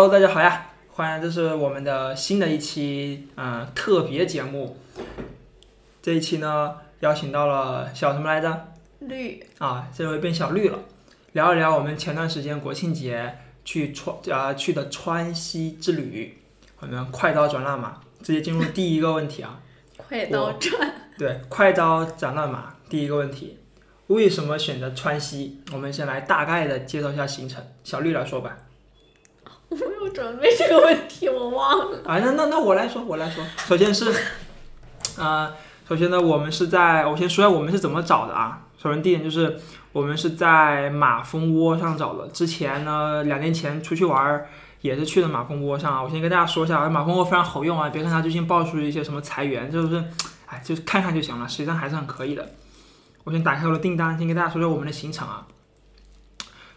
Hello，大家好呀，欢迎，这是我们的新的一期嗯、特别节目。这一期呢，邀请到了小什么来着？绿啊，这回变小绿了，聊一聊我们前段时间国庆节去川啊、去的川西之旅。我们快刀斩乱麻，直接进入第一个问题啊。快刀斩，对，快刀斩乱麻，第一个问题，为什么选择川西？我们先来大概的介绍一下行程。小绿来说吧。我没有准备这个问题，我忘了。啊，那那那我来说，我来说。首先是，呃，首先呢，我们是在，我先说一下我们是怎么找的啊。首先第一点就是，我们是在马蜂窝上找的。之前呢，两年前出去玩儿也是去的马蜂窝上啊。我先跟大家说一下，马蜂窝非常好用啊，别看它最近爆出一些什么裁员，就是，哎，就是看看就行了，实际上还是很可以的。我先打开我的订单，先跟大家说说我们的行程啊。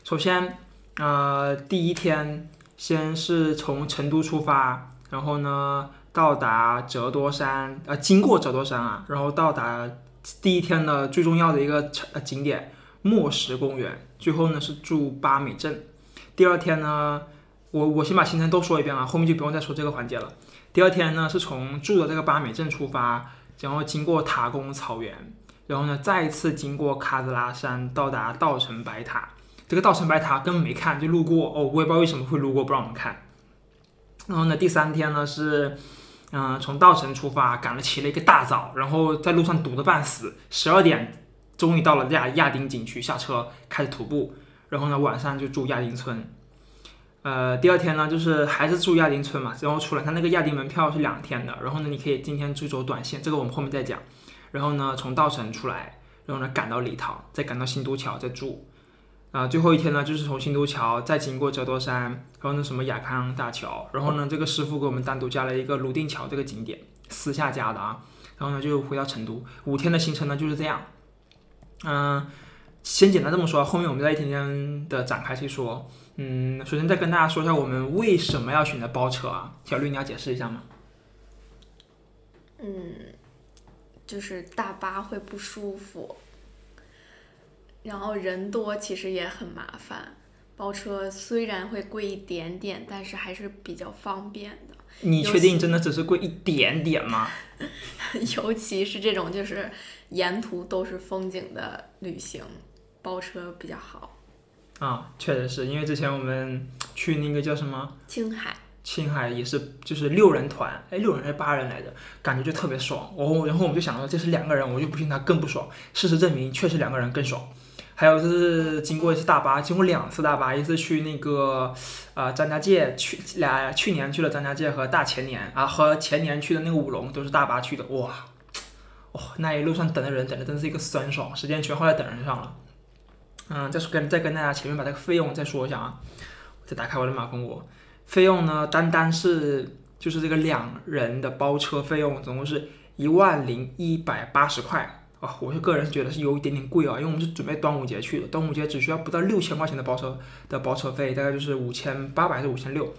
首先，呃，第一天。先是从成都出发，然后呢到达折多山，呃，经过折多山啊，然后到达第一天的最重要的一个呃景点墨石公园，最后呢是住八美镇。第二天呢，我我先把行程都说一遍啊，后面就不用再说这个环节了。第二天呢是从住的这个八美镇出发，然后经过塔公草原，然后呢再次经过喀子拉山，到达稻城白塔。这个稻城白塔根本没看，就路过哦，我也不知道为什么会路过，不让我们看。然后呢，第三天呢是，嗯、从稻城出发，赶了起了一个大早，然后在路上堵得半死，十二点终于到了亚亚丁景区，下车开始徒步，然后呢晚上就住亚丁村。呃，第二天呢就是还是住亚丁村嘛，然后出来，它那个亚丁门票是两天的，然后呢你可以今天就走短线，这个我们后面再讲。然后呢从稻城出来，然后呢赶到礼堂，再赶到新都桥再住。啊、最后一天呢，就是从新都桥再经过折多山，然后那什么雅康大桥，然后呢这个师傅给我们单独加了一个泸定桥这个景点，私下加的啊，然后呢就回到成都，五天的行程呢就是这样，嗯、先简单这么说，后面我们再一天天的展开去说，嗯，首先再跟大家说一下我们为什么要选择包车啊，小绿你要解释一下吗？嗯，就是大巴会不舒服，然后人多其实也很麻烦。包车虽然会贵一点点，但是还是比较方便的，你确定真的只是贵一点点吗？尤其是这种就是沿途都是风景的旅行，包车比较好。啊，确实是因为之前我们去那个叫什么？青海，青海也是，就是六人团，哎，六人还是八人来着，感觉就特别爽。我、然后我们就想到这是两个人，我就不信他更不爽。事实证明，确实两个人更爽。还有就是经过一次大巴，经过两次大巴，一次去那个呃张家界，去俩去年去了张家界和大前年啊和前年去的那个五龙都是大巴去的，哇，哦那一路上等的人等的真是一个酸爽，时间全花在等人上了。嗯，再说跟再跟大家前面把这个费用再说一下啊，再打开我的马蜂窝。费用呢，单单是就是这个两人的包车费用，总共是一万零一百八十块啊！我是个人是觉得是有一点点贵啊，因为我们是准备端午节去的，端午节只需要不到六千块钱的包车的包车费，大概就是五千八百还是五千六，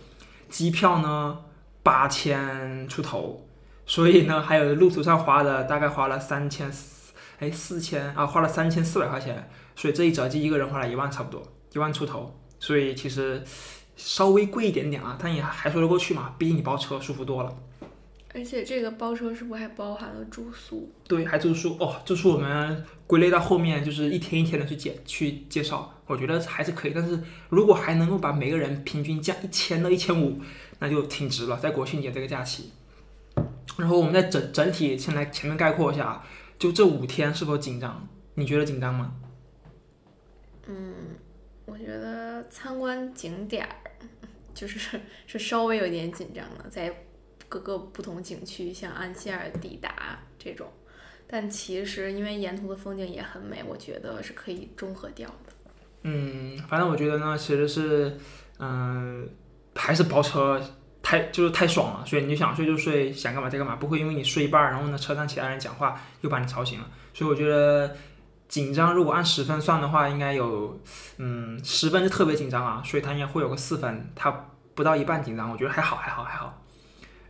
机票呢八千出头，所以呢还有路途上花的大概花了三千四，哎四千啊花了三千四百块钱，所以这一折就一个人花了一万差不多，一万出头，所以其实。稍微贵一点点啊，但也还说得过去嘛，毕竟你包车舒服多了。而且这个包车是不是还包含了住宿？对，还住宿哦，住宿我们归类到后面就是一天一天的去介去介绍，我觉得还是可以。但是如果还能够把每个人平均降一千到一千五，那就挺值了，在国庆节这个假期。然后我们再整整体先来前面概括一下啊，就这五天是否紧张？你觉得紧张吗？嗯，我觉得参观景点儿 就是是稍微有点紧张了，在各个不同景区，像安希尔抵达这种，但其实因为沿途的风景也很美，我觉得是可以中和掉的。嗯，反正我觉得呢，其实是，嗯、还是包车太就是太爽了，所以你就想睡就睡，想干嘛就干嘛，不会因为你睡一半，然后呢车上其他人讲话又把你吵醒了。所以我觉得紧张，如果按十分算的话，应该有，嗯，十分就特别紧张啊，所以它应该会有个四分，它不到一半紧张，我觉得还好还好还好。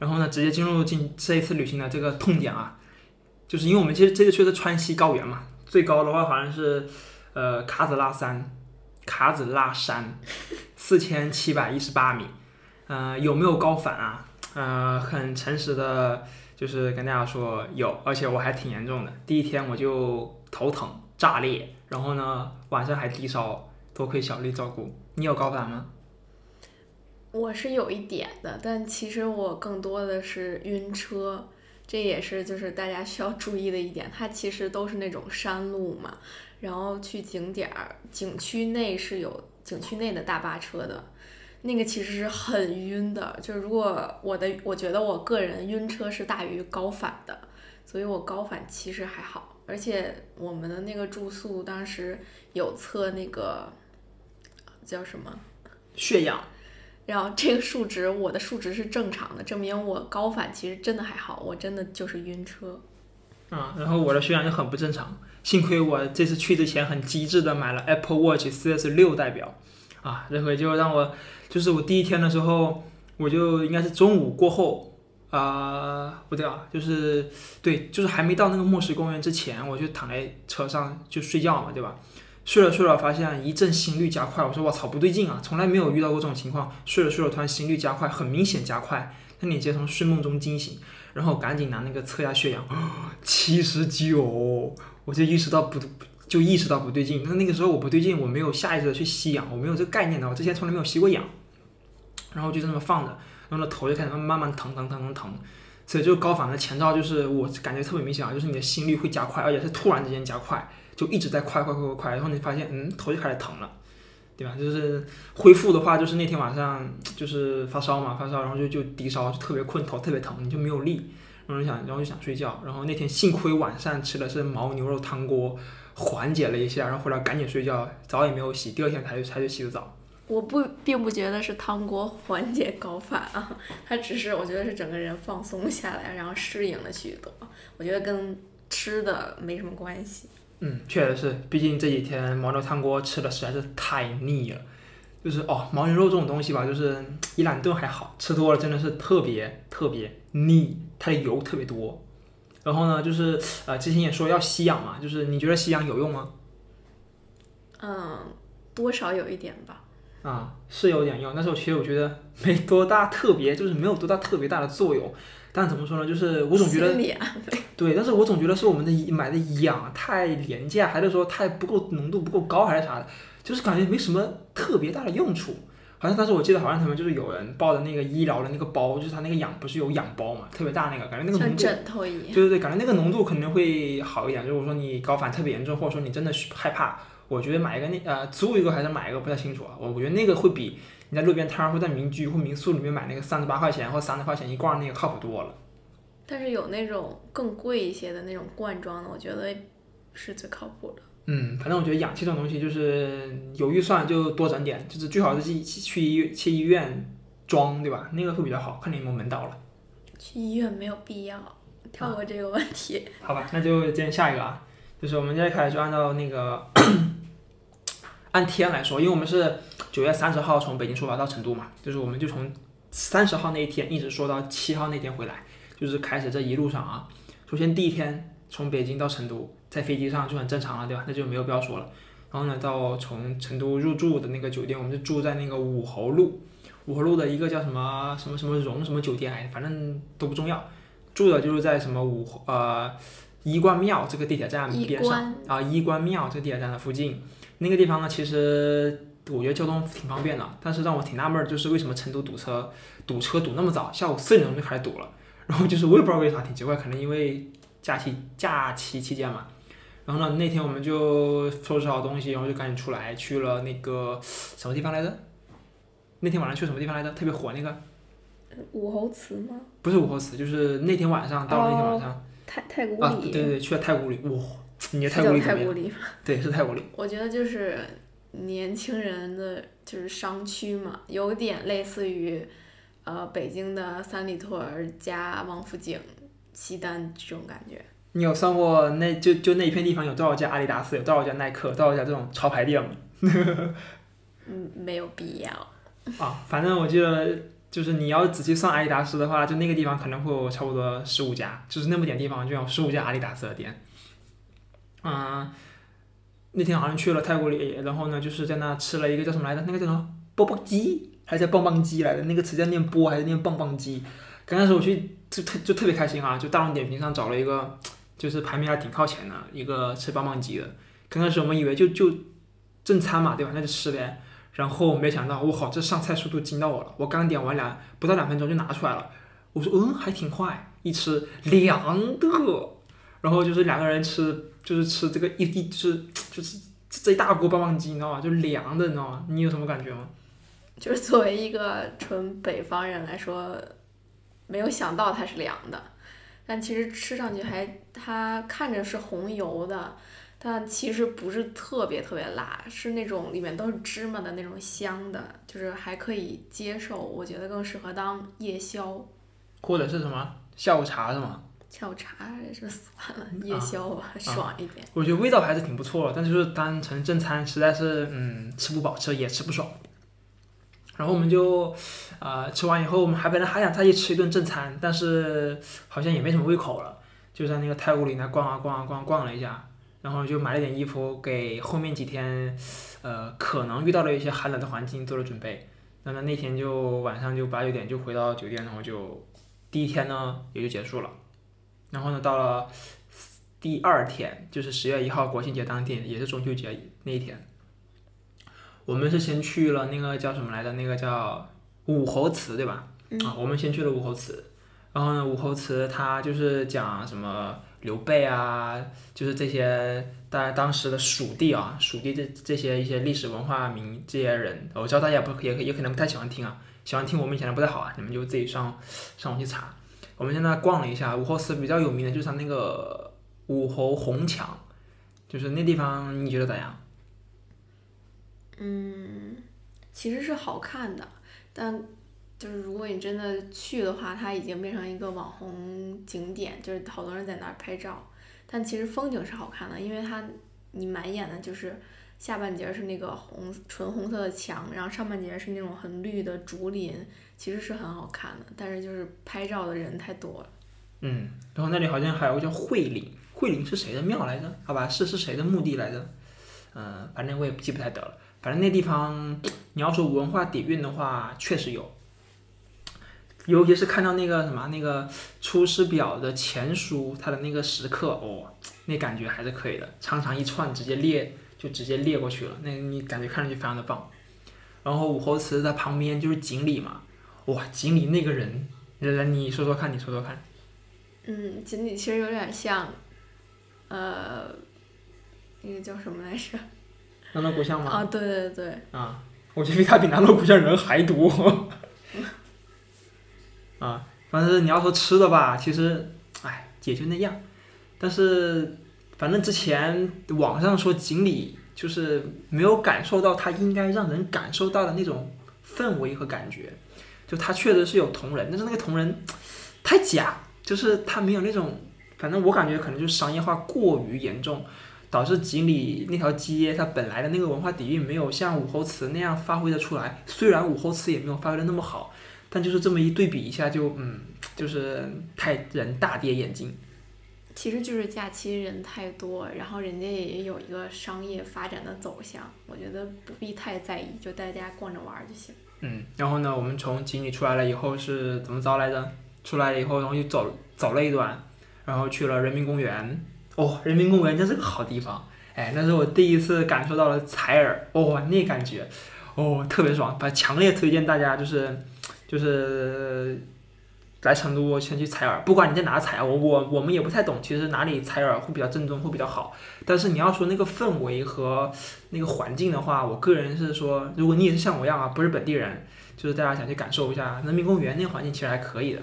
然后呢，直接进入进这一次旅行的这个痛点啊，就是因为我们其实这次去的川西高原嘛，最高的话好像是呃卡子拉山，卡子拉山 四千七百一十八米，呃，有没有高反啊？呃，很诚实的，就是跟大家说有，而且我还挺严重的。第一天我就头疼、炸裂，然后呢晚上还低烧，多亏小丽照顾。你有高反吗？我是有一点的，但其实我更多的是晕车，这也是就是大家需要注意的一点。它其实都是那种山路嘛，然后去景点儿，景区内是有景区内的大巴车的，那个其实是很晕的。就是如果我的，我觉得我个人晕车是大于高反的，所以我高反其实还好。而且我们的那个住宿当时有测那个叫什么？血氧。然后这个数值，我的数值是正常的，证明我高反其实真的还好，我真的就是晕车。啊，然后我的血氧就很不正常，幸亏我这次去之前很机智的买了 Apple Watch 4S 六代表，啊，这回就让我，就是我第一天的时候，我就应该是中午过后，啊，不对啊，就是对，就是还没到那个墨石公园之前，我就躺在车上就睡觉嘛，对吧？睡着睡着，发现一阵心率加快，我说我操，不对劲啊！从来没有遇到过这种情况，睡着睡着突然心率加快，很明显加快，那你直接从睡梦中惊醒，然后赶紧拿那个测下血氧，七十九，我就意识到不，就意识到不对劲。那那个时候我不对劲，我没有下意识的去吸氧，我没有这个概念的，我之前从来没有吸过氧，然后就这么放着，然后头就开始慢慢慢疼疼疼疼疼，所以就高反的前兆就是我感觉特别明显啊，就是你的心率会加快，而且是突然之间加快。就一直在快快快快快，然后你发现，嗯，头就开始疼了，对吧？就是恢复的话，就是那天晚上就是发烧嘛，发烧，然后就就低烧，就特别困，头特别疼，你就没有力，然后就想，然后就想睡觉，然后那天幸亏晚上吃的是牦牛肉汤锅，缓解了一下，然后回来赶紧睡觉，澡也没有洗，第二天才才去洗的澡。我不并不觉得是汤锅缓解高反啊，它只是我觉得是整个人放松下来，然后适应了许多，我觉得跟吃的没什么关系。嗯，确实是，毕竟这几天牦牛汤锅吃的实在是太腻了，就是哦，牦牛肉这种东西吧，就是一两顿还好，吃多了真的是特别特别腻，它的油特别多。然后呢，就是呃，之前也说要吸氧嘛，就是你觉得吸氧有用吗？嗯，多少有一点吧。啊，是有点用，但是我其实我觉得没多大特别，就是没有多大特别大的作用。但怎么说呢？就是我总觉得，对，但是我总觉得是我们的买的氧太廉价，还是说太不够浓度不够高，还是啥的？就是感觉没什么特别大的用处。好像当时我记得好像他们就是有人抱的那个医疗的那个包，就是他那个氧不是有氧包嘛，特别大那个，感觉那个浓度，枕头一样。对对对，感觉那个浓度肯定会好一点。如果说你高反特别严重，或者说你真的害怕，我觉得买一个那呃租一个还是买一个不太清楚啊。我我觉得那个会比。你在路边摊儿或在民居或民宿里面买那个三十八块钱或三十块钱一罐那个靠谱多了。但是有那种更贵一些的那种罐装的，我觉得是最靠谱的。嗯，反正我觉得氧气这种东西就是有预算就多整点，就是最好是去去医院去医院装，对吧？那个会比较好，看你有没有门道了。去医院没有必要，跳过这个问题。好吧，那就接下一个啊，就是我们现在开始就按照那个按天来说，因为我们是。九月三十号从北京出发到成都嘛，就是我们就从三十号那一天一直说到七号那天回来，就是开始这一路上啊。首先第一天从北京到成都，在飞机上就很正常了，对吧？那就没有必要说了。然后呢，到从成都入住的那个酒店，我们就住在那个武侯路，武侯路的一个叫什么什么什么荣什么酒店，哎，反正都不重要。住的就是在什么武侯呃衣冠庙这个地铁站边上啊，衣冠庙这个地铁站的附近。那个地方呢，其实。我觉得交通挺方便的，但是让我挺纳闷儿，就是为什么成都堵车，堵车堵那么早，下午四点钟就开始堵了。然后就是我也不知道为啥，挺奇怪，可能因为假期假期期间嘛。然后呢，那天我们就收拾好东西，然后就赶紧出来，去了那个什么地方来着？那天晚上去什么地方来着？特别火那个？武侯祠吗？不是武侯祠，就是那天晚上到那天晚上。太太古里。啊，对对对，去了太古里，哇！你太古里太古里 对，是太古里。我觉得就是。年轻人的就是商区嘛，有点类似于，呃，北京的三里屯加王府井、西单这种感觉。你有算过那就就那一片地方有多少家阿迪达斯，有多少家耐克，多少家这种潮牌店吗？嗯，没有必要。啊，反正我记得，就是你要仔细算阿迪达斯的话，就那个地方可能会有差不多十五家，就是那么点地方就有十五家阿迪达斯的店。嗯。那天好像去了泰国里，然后呢，就是在那吃了一个叫什么来着？那个叫什么钵钵鸡，还是叫棒棒鸡来的，那个词叫念波还是念棒棒鸡？刚开始我去就特就特别开心啊，就大众点评上找了一个，就是排名还挺靠前的一个吃棒棒鸡的。刚开始我们以为就就正餐嘛，对吧？那就吃呗。然后没想到，我靠，这上菜速度惊到我了！我刚点完两不到两分钟就拿出来了。我说嗯，还挺快。一吃凉的，然后就是两个人吃，就是吃这个一一就是 就是这一大锅棒棒鸡，你知道吗？就凉的，你知道吗？你有什么感觉吗？就是作为一个纯北方人来说，没有想到它是凉的，但其实吃上去还它看着是红油的，但其实不是特别特别辣，是那种里面都是芝麻的那种香的，就是还可以接受。我觉得更适合当夜宵，或者是什么下午茶是吗？下午茶也是算了，夜宵吧，爽一点。我觉得味道还是挺不错的，但就是当成正餐实在是嗯吃不饱，吃也吃不爽。然后我们就，呃，吃完以后，我们还本来还想再去吃一顿正餐，但是好像也没什么胃口了，就在那个太古里那逛啊逛啊逛逛了一下，然后就买了点衣服，给后面几天，呃，可能遇到了一些寒冷的环境做了准备。那么那天就晚上就八九点就回到酒店，然后就第一天呢也就结束了。然后呢，到了第二天，就是十月一号国庆节当天，也是中秋节那一天。我们是先去了那个叫什么来着？那个叫武侯祠，对吧？啊，我们先去了武侯祠，然后呢，武侯祠它就是讲什么刘备啊，就是这些当当时的蜀地啊，蜀地这这些一些历史文化名这些人，我知道大家不也也可能不太喜欢听啊，喜欢听我们以前的不太好啊，你们就自己上上网去查。我们现在逛了一下武侯祠，比较有名的就是它那个武侯红墙，就是那地方，你觉得咋样？嗯，其实是好看的，但就是如果你真的去的话，它已经变成一个网红景点，就是好多人在那儿拍照。但其实风景是好看的，因为它你满眼的就是下半截是那个红纯红色的墙，然后上半截是那种很绿的竹林，其实是很好看的。但是就是拍照的人太多了。嗯，然后那里好像还有个叫惠陵，惠陵是谁的庙来着？好吧，是是谁的墓地来着？嗯，反正我也记不太得了。反正那地方，你要说文化底蕴的话，确实有。尤其是看到那个什么那个《出师表》的前书，它的那个石刻，哦，那感觉还是可以的，长长一串直接列就直接列过去了，那你感觉看上去非常的棒。然后武侯祠的旁边就是锦鲤嘛，哇，锦鲤那个人，来来你说说看，你说说看。嗯，锦鲤其实有点像，呃，那个叫什么来着？南锣鼓巷吗？啊，对对对。啊，我觉得他比南锣鼓巷人还多。啊，反正你要说吃的吧，其实，哎，也就那样。但是，反正之前网上说锦鲤就是没有感受到它应该让人感受到的那种氛围和感觉。就他确实是有同人，但是那个同人太假，就是他没有那种，反正我感觉可能就是商业化过于严重。导致锦里那条街，它本来的那个文化底蕴没有像武侯祠那样发挥的出来。虽然武侯祠也没有发挥的那么好，但就是这么一对比一下，就嗯，就是太人大跌眼镜。其实就是假期人太多，然后人家也有一个商业发展的走向，我觉得不必太在意，就大家逛着玩就行。嗯，然后呢，我们从井里出来了以后是怎么着来着？出来了以后，然后又走走了一段，然后去了人民公园。哦，人民公园真是个好地方，哎，那是我第一次感受到了采耳，哦，那感觉，哦，特别爽，把强烈推荐大家就是，就是来成都先去采耳，不管你在哪采，我我我们也不太懂，其实哪里采耳会比较正宗，会比较好。但是你要说那个氛围和那个环境的话，我个人是说，如果你也是像我一样啊，不是本地人，就是大家想去感受一下人民公园那个环境，其实还可以的。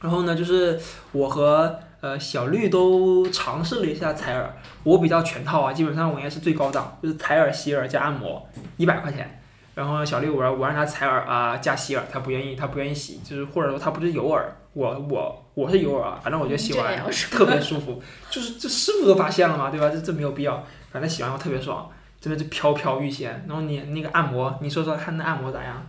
然后呢，就是我和。呃，小绿都尝试了一下采耳，我比较全套啊，基本上我应该是最高档，就是采耳、洗耳加按摩，一百块钱。然后小绿我我让他采耳啊加洗耳，他不愿意，他不愿意洗，就是或者说他不是油耳，我我我是油耳啊，反正我觉得洗完特别舒服，就是这师傅都发现了嘛，对吧？这这没有必要，反正洗完后特别爽，真的是飘飘欲仙。然后你那个按摩，你说说看那按摩咋样？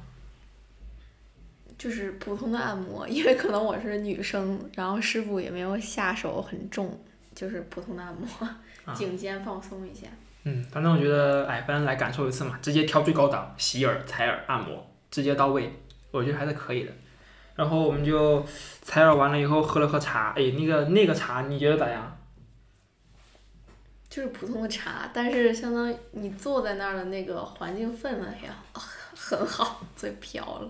就是普通的按摩，因为可能我是女生，然后师傅也没有下手很重，就是普通的按摩，颈肩放松一下。嗯，反正我觉得，哎，反正来感受一次嘛，直接挑最高档，洗耳、采耳、按摩，直接到位，我觉得还是可以的。然后我们就采耳完了以后喝了喝茶，哎，那个那个茶你觉得咋样？就是普通的茶，但是相当于你坐在那儿的那个环境氛围呀，很好，嘴瓢了。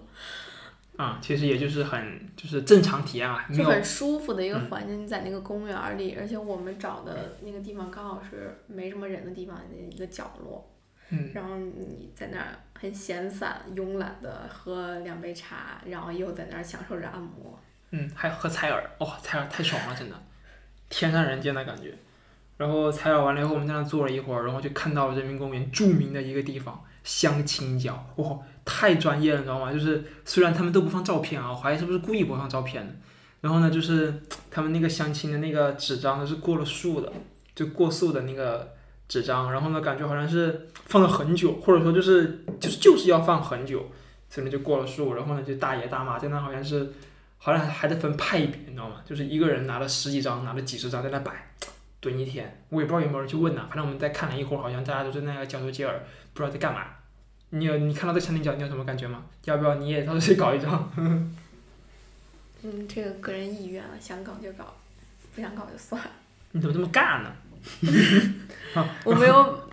啊、其实也就是很就是正常体验啊，就很舒服的一个嗯环境，你在那个公园儿里，而且我们找的那个地方刚好是没什么人的地方的一个角落，嗯然后你在那儿很闲散、慵懒的喝两杯茶，然后又在那儿享受着按摩。嗯，还喝采耳，哇、采耳太爽了，真的，天上人间的感觉。然后采耳完了以后，我们在那坐了一会儿，然后就看到了人民公园著名的一个地方相亲角，哇，太专业了，你知道吗？就是虽然他们都不放照片啊，我怀疑是不是故意不放照片的。然后呢，就是他们那个相亲的那个纸张呢是过了塑的，就过塑的那个纸张，然后呢感觉好像是放了很久，或者说就是就是就是要放很久，所以呢就过了塑。然后呢就大爷大妈在那好像是。好像还得分派别，你知道吗？就是一个人拿了十几张，拿了几十张在那摆，蹲一天。我也不知道有没有人去问呢、反正我们在看了一会儿，好像大家都在那个交头接耳，不知道在干嘛。你有你看到这相亲角，你有什么感觉吗？要不要你也到时候去搞一张？嗯，这个个人意愿了，想搞就搞，不想搞就算了。你怎么这么尬呢？我没有，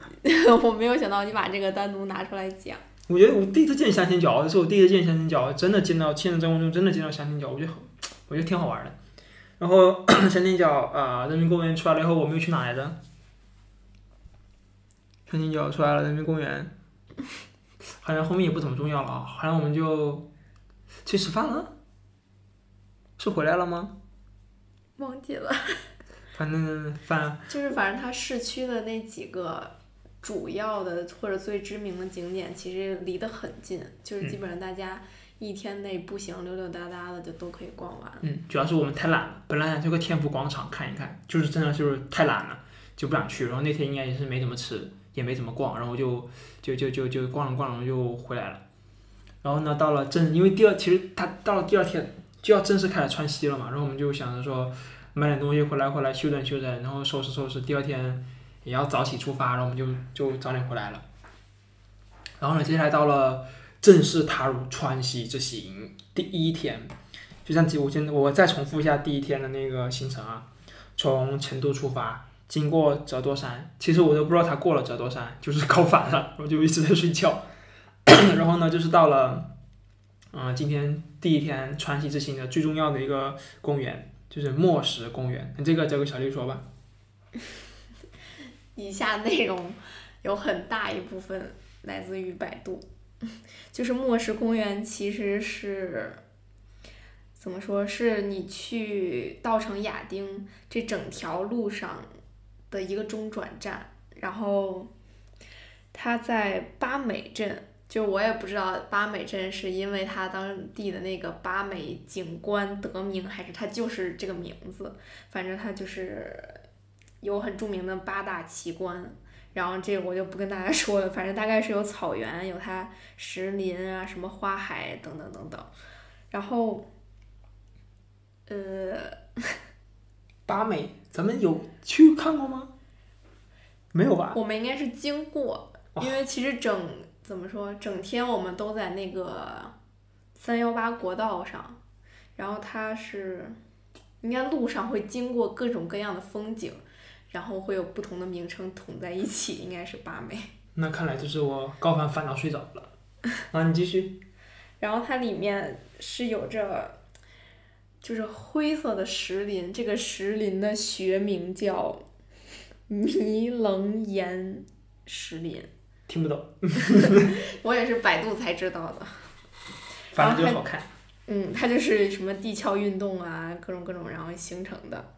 我没有想到你把这个单独拿出来讲。我觉得我第一次见相亲角，这是我第一次见相亲角，真的见到现实生活中真的见到相亲角，我觉得很，我觉得挺好玩的。然后 相亲角啊、人民公园出来了以后，我们又去哪来着？相亲角出来了，人民公园，好像后面也不怎么重要了啊，好像我们就去吃饭了，是回来了吗？忘记了，反正饭 就是反正它市区的那几个主要的或者最知名的景点，其实离得很近，就是基本上大家一天内步行溜溜达达的就都可以逛完。嗯，主要是我们太懒了，本来想去个天府广场看一看，就是真的就是太懒了，就不想去。然后那天应该也是没怎么吃，也没怎么逛，然后就就就就就逛了逛，然后就回来了。然后呢，到了正因为第二其实他到了第二天就要正式开始穿西了嘛，然后我们就想着说买点东西回来回来休整休整，然后收拾收拾，第二天也要早起出发，然后我们就就早点回来了。然后呢，接下来到了正式踏入川西之行第一天。就像我先我再重复一下第一天的那个行程啊，从成都出发，经过折多山，其实我都不知道他过了折多山，就是高反了，我就一直在睡觉。然后呢，就是到了，嗯、今天第一天川西之行的最重要的一个公园，就是墨石公园。这个交给小丽说吧。以下内容有很大一部分来自于百度，就是墨石公园其实是怎么说？是你去稻城亚丁这整条路上的一个中转站，然后它在巴美镇。就我也不知道巴美镇是因为它当地的那个巴美景观得名，还是它就是这个名字。反正它就是有很著名的八大奇观，然后这个我就不跟大家 说了，反正大概是有草原，有它石林啊，什么花海等等等等，然后，呃，巴美，咱们有去看过吗？没有吧？我们应该是经过，因为其实整怎么说，整天我们都在那个三幺八国道上，然后它是应该路上会经过各种各样的风景，然后会有不同的名称统在一起，应该是八美。那看来就是我高反反到睡着了。啊，你继续。然后它里面是有着就是灰色的石林，这个石林的学名叫迷棱岩石林，听不懂，我也是百度才知道的。反正就好看。嗯，它就是什么地壳运动啊，各种各种，然后形成的。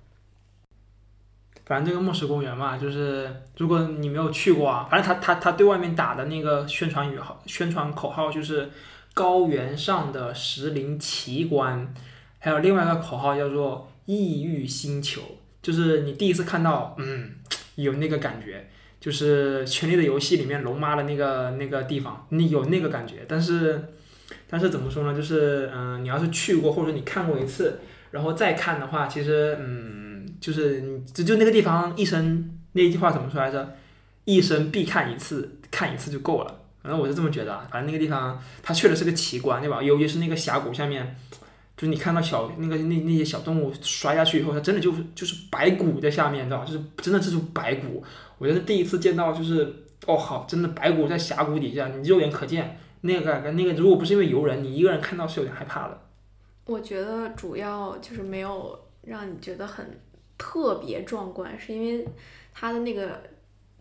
反正这个墨石公园嘛，就是如果你没有去过啊，反正他他他对外面打的那个宣传语号、宣传口号就是“高原上的石林奇观”，还有另外一个口号叫做“异域星球”，就是你第一次看到，嗯，有那个感觉，就是《权力的游戏》里面龙妈的那个那个地方，你有那个感觉，但是但是怎么说呢？就是嗯、你要是去过或者你看过一次，然后再看的话，其实嗯。就是就就那个地方一生那句话怎么说来着？一生必看一次，看一次就够了。反正我是这么觉得。反正那个地方它确实是个奇观，对吧？尤其是那个峡谷下面，就是你看到小那个那那些小动物摔下去以后，它真的就是就是白骨在下面，知道吧？就是真的这种白骨，我觉得第一次见到就是哦好，真的白骨在峡谷底下，你肉眼可见。那个那个，如果不是因为游人，你一个人看到是有点害怕的。我觉得主要就是没有让你觉得很特别壮观，是因为它的那个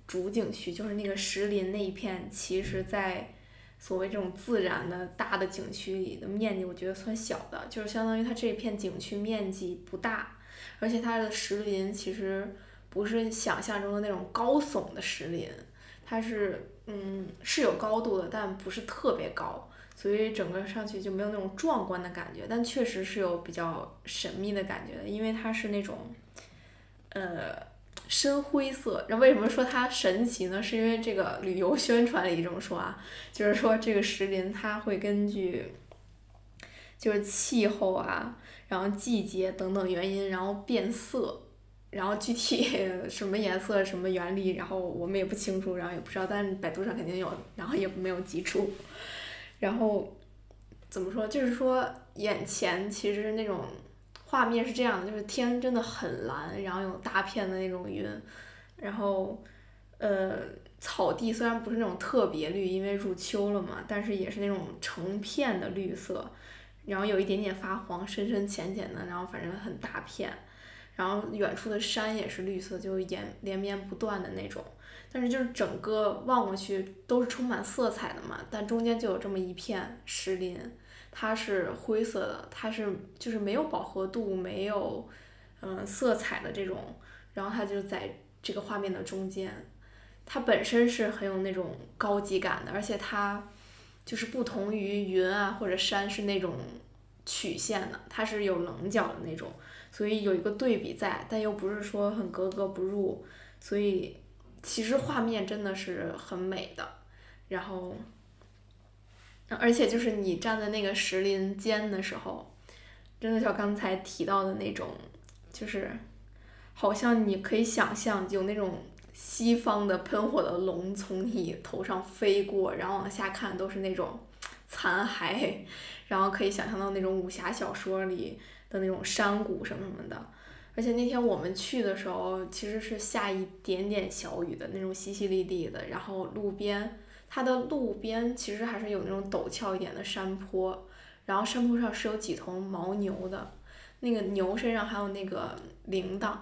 主景区就是那个石林那一片，其实，在所谓这种自然的大的景区里的面积，我觉得算小的，就是相当于它这片景区面积不大，而且它的石林其实不是想象中的那种高耸的石林，它是。嗯，是有高度的，但不是特别高，所以整个上去就没有那种壮观的感觉。但确实是有比较神秘的感觉的，因为它是那种，呃，深灰色。那为什么说它神奇呢？是因为这个旅游宣传里这么说啊，就是说这个石林它会根据，就是气候啊，然后季节等等原因，然后变色。然后具体 什么颜色、什么原理，然后我们也不清楚，然后也不知道，但百度上肯定有，然后也没有记住。然后怎么说？就是说眼前其实那种画面是这样的，就是天真的很蓝，然后有大片的那种云，然后呃草地虽然不是那种特别绿，因为入秋了嘛，但是也是那种成片的绿色，然后有一点点发黄，深深浅浅的，然后反正很大片。然后远处的山也是绿色，就连连绵不断的那种，但是就是整个望过去都是充满色彩的嘛，但中间就有这么一片石林，它是灰色的，它是就是没有饱和度，没有嗯色彩的这种，然后它就在这个画面的中间，它本身是很有那种高级感的，而且它就是不同于云啊或者山是那种曲线的，它是有棱角的那种。所以有一个对比在，但又不是说很格格不入，所以其实画面真的是很美的。然后，而且就是你站在那个石林间的时候，真的像刚才提到的那种，就是好像你可以想象有那种西方的喷火的龙从你头上飞过，然后往下看都是那种残骸，然后可以想象到那种武侠小说里。的那种山谷什么什么的，而且那天我们去的时候，其实是下一点点小雨的那种淅淅沥沥的，然后路边，它的路边其实还是有那种陡峭一点的山坡，然后山坡上是有几头牦牛的，那个牛身上还有那个铃铛，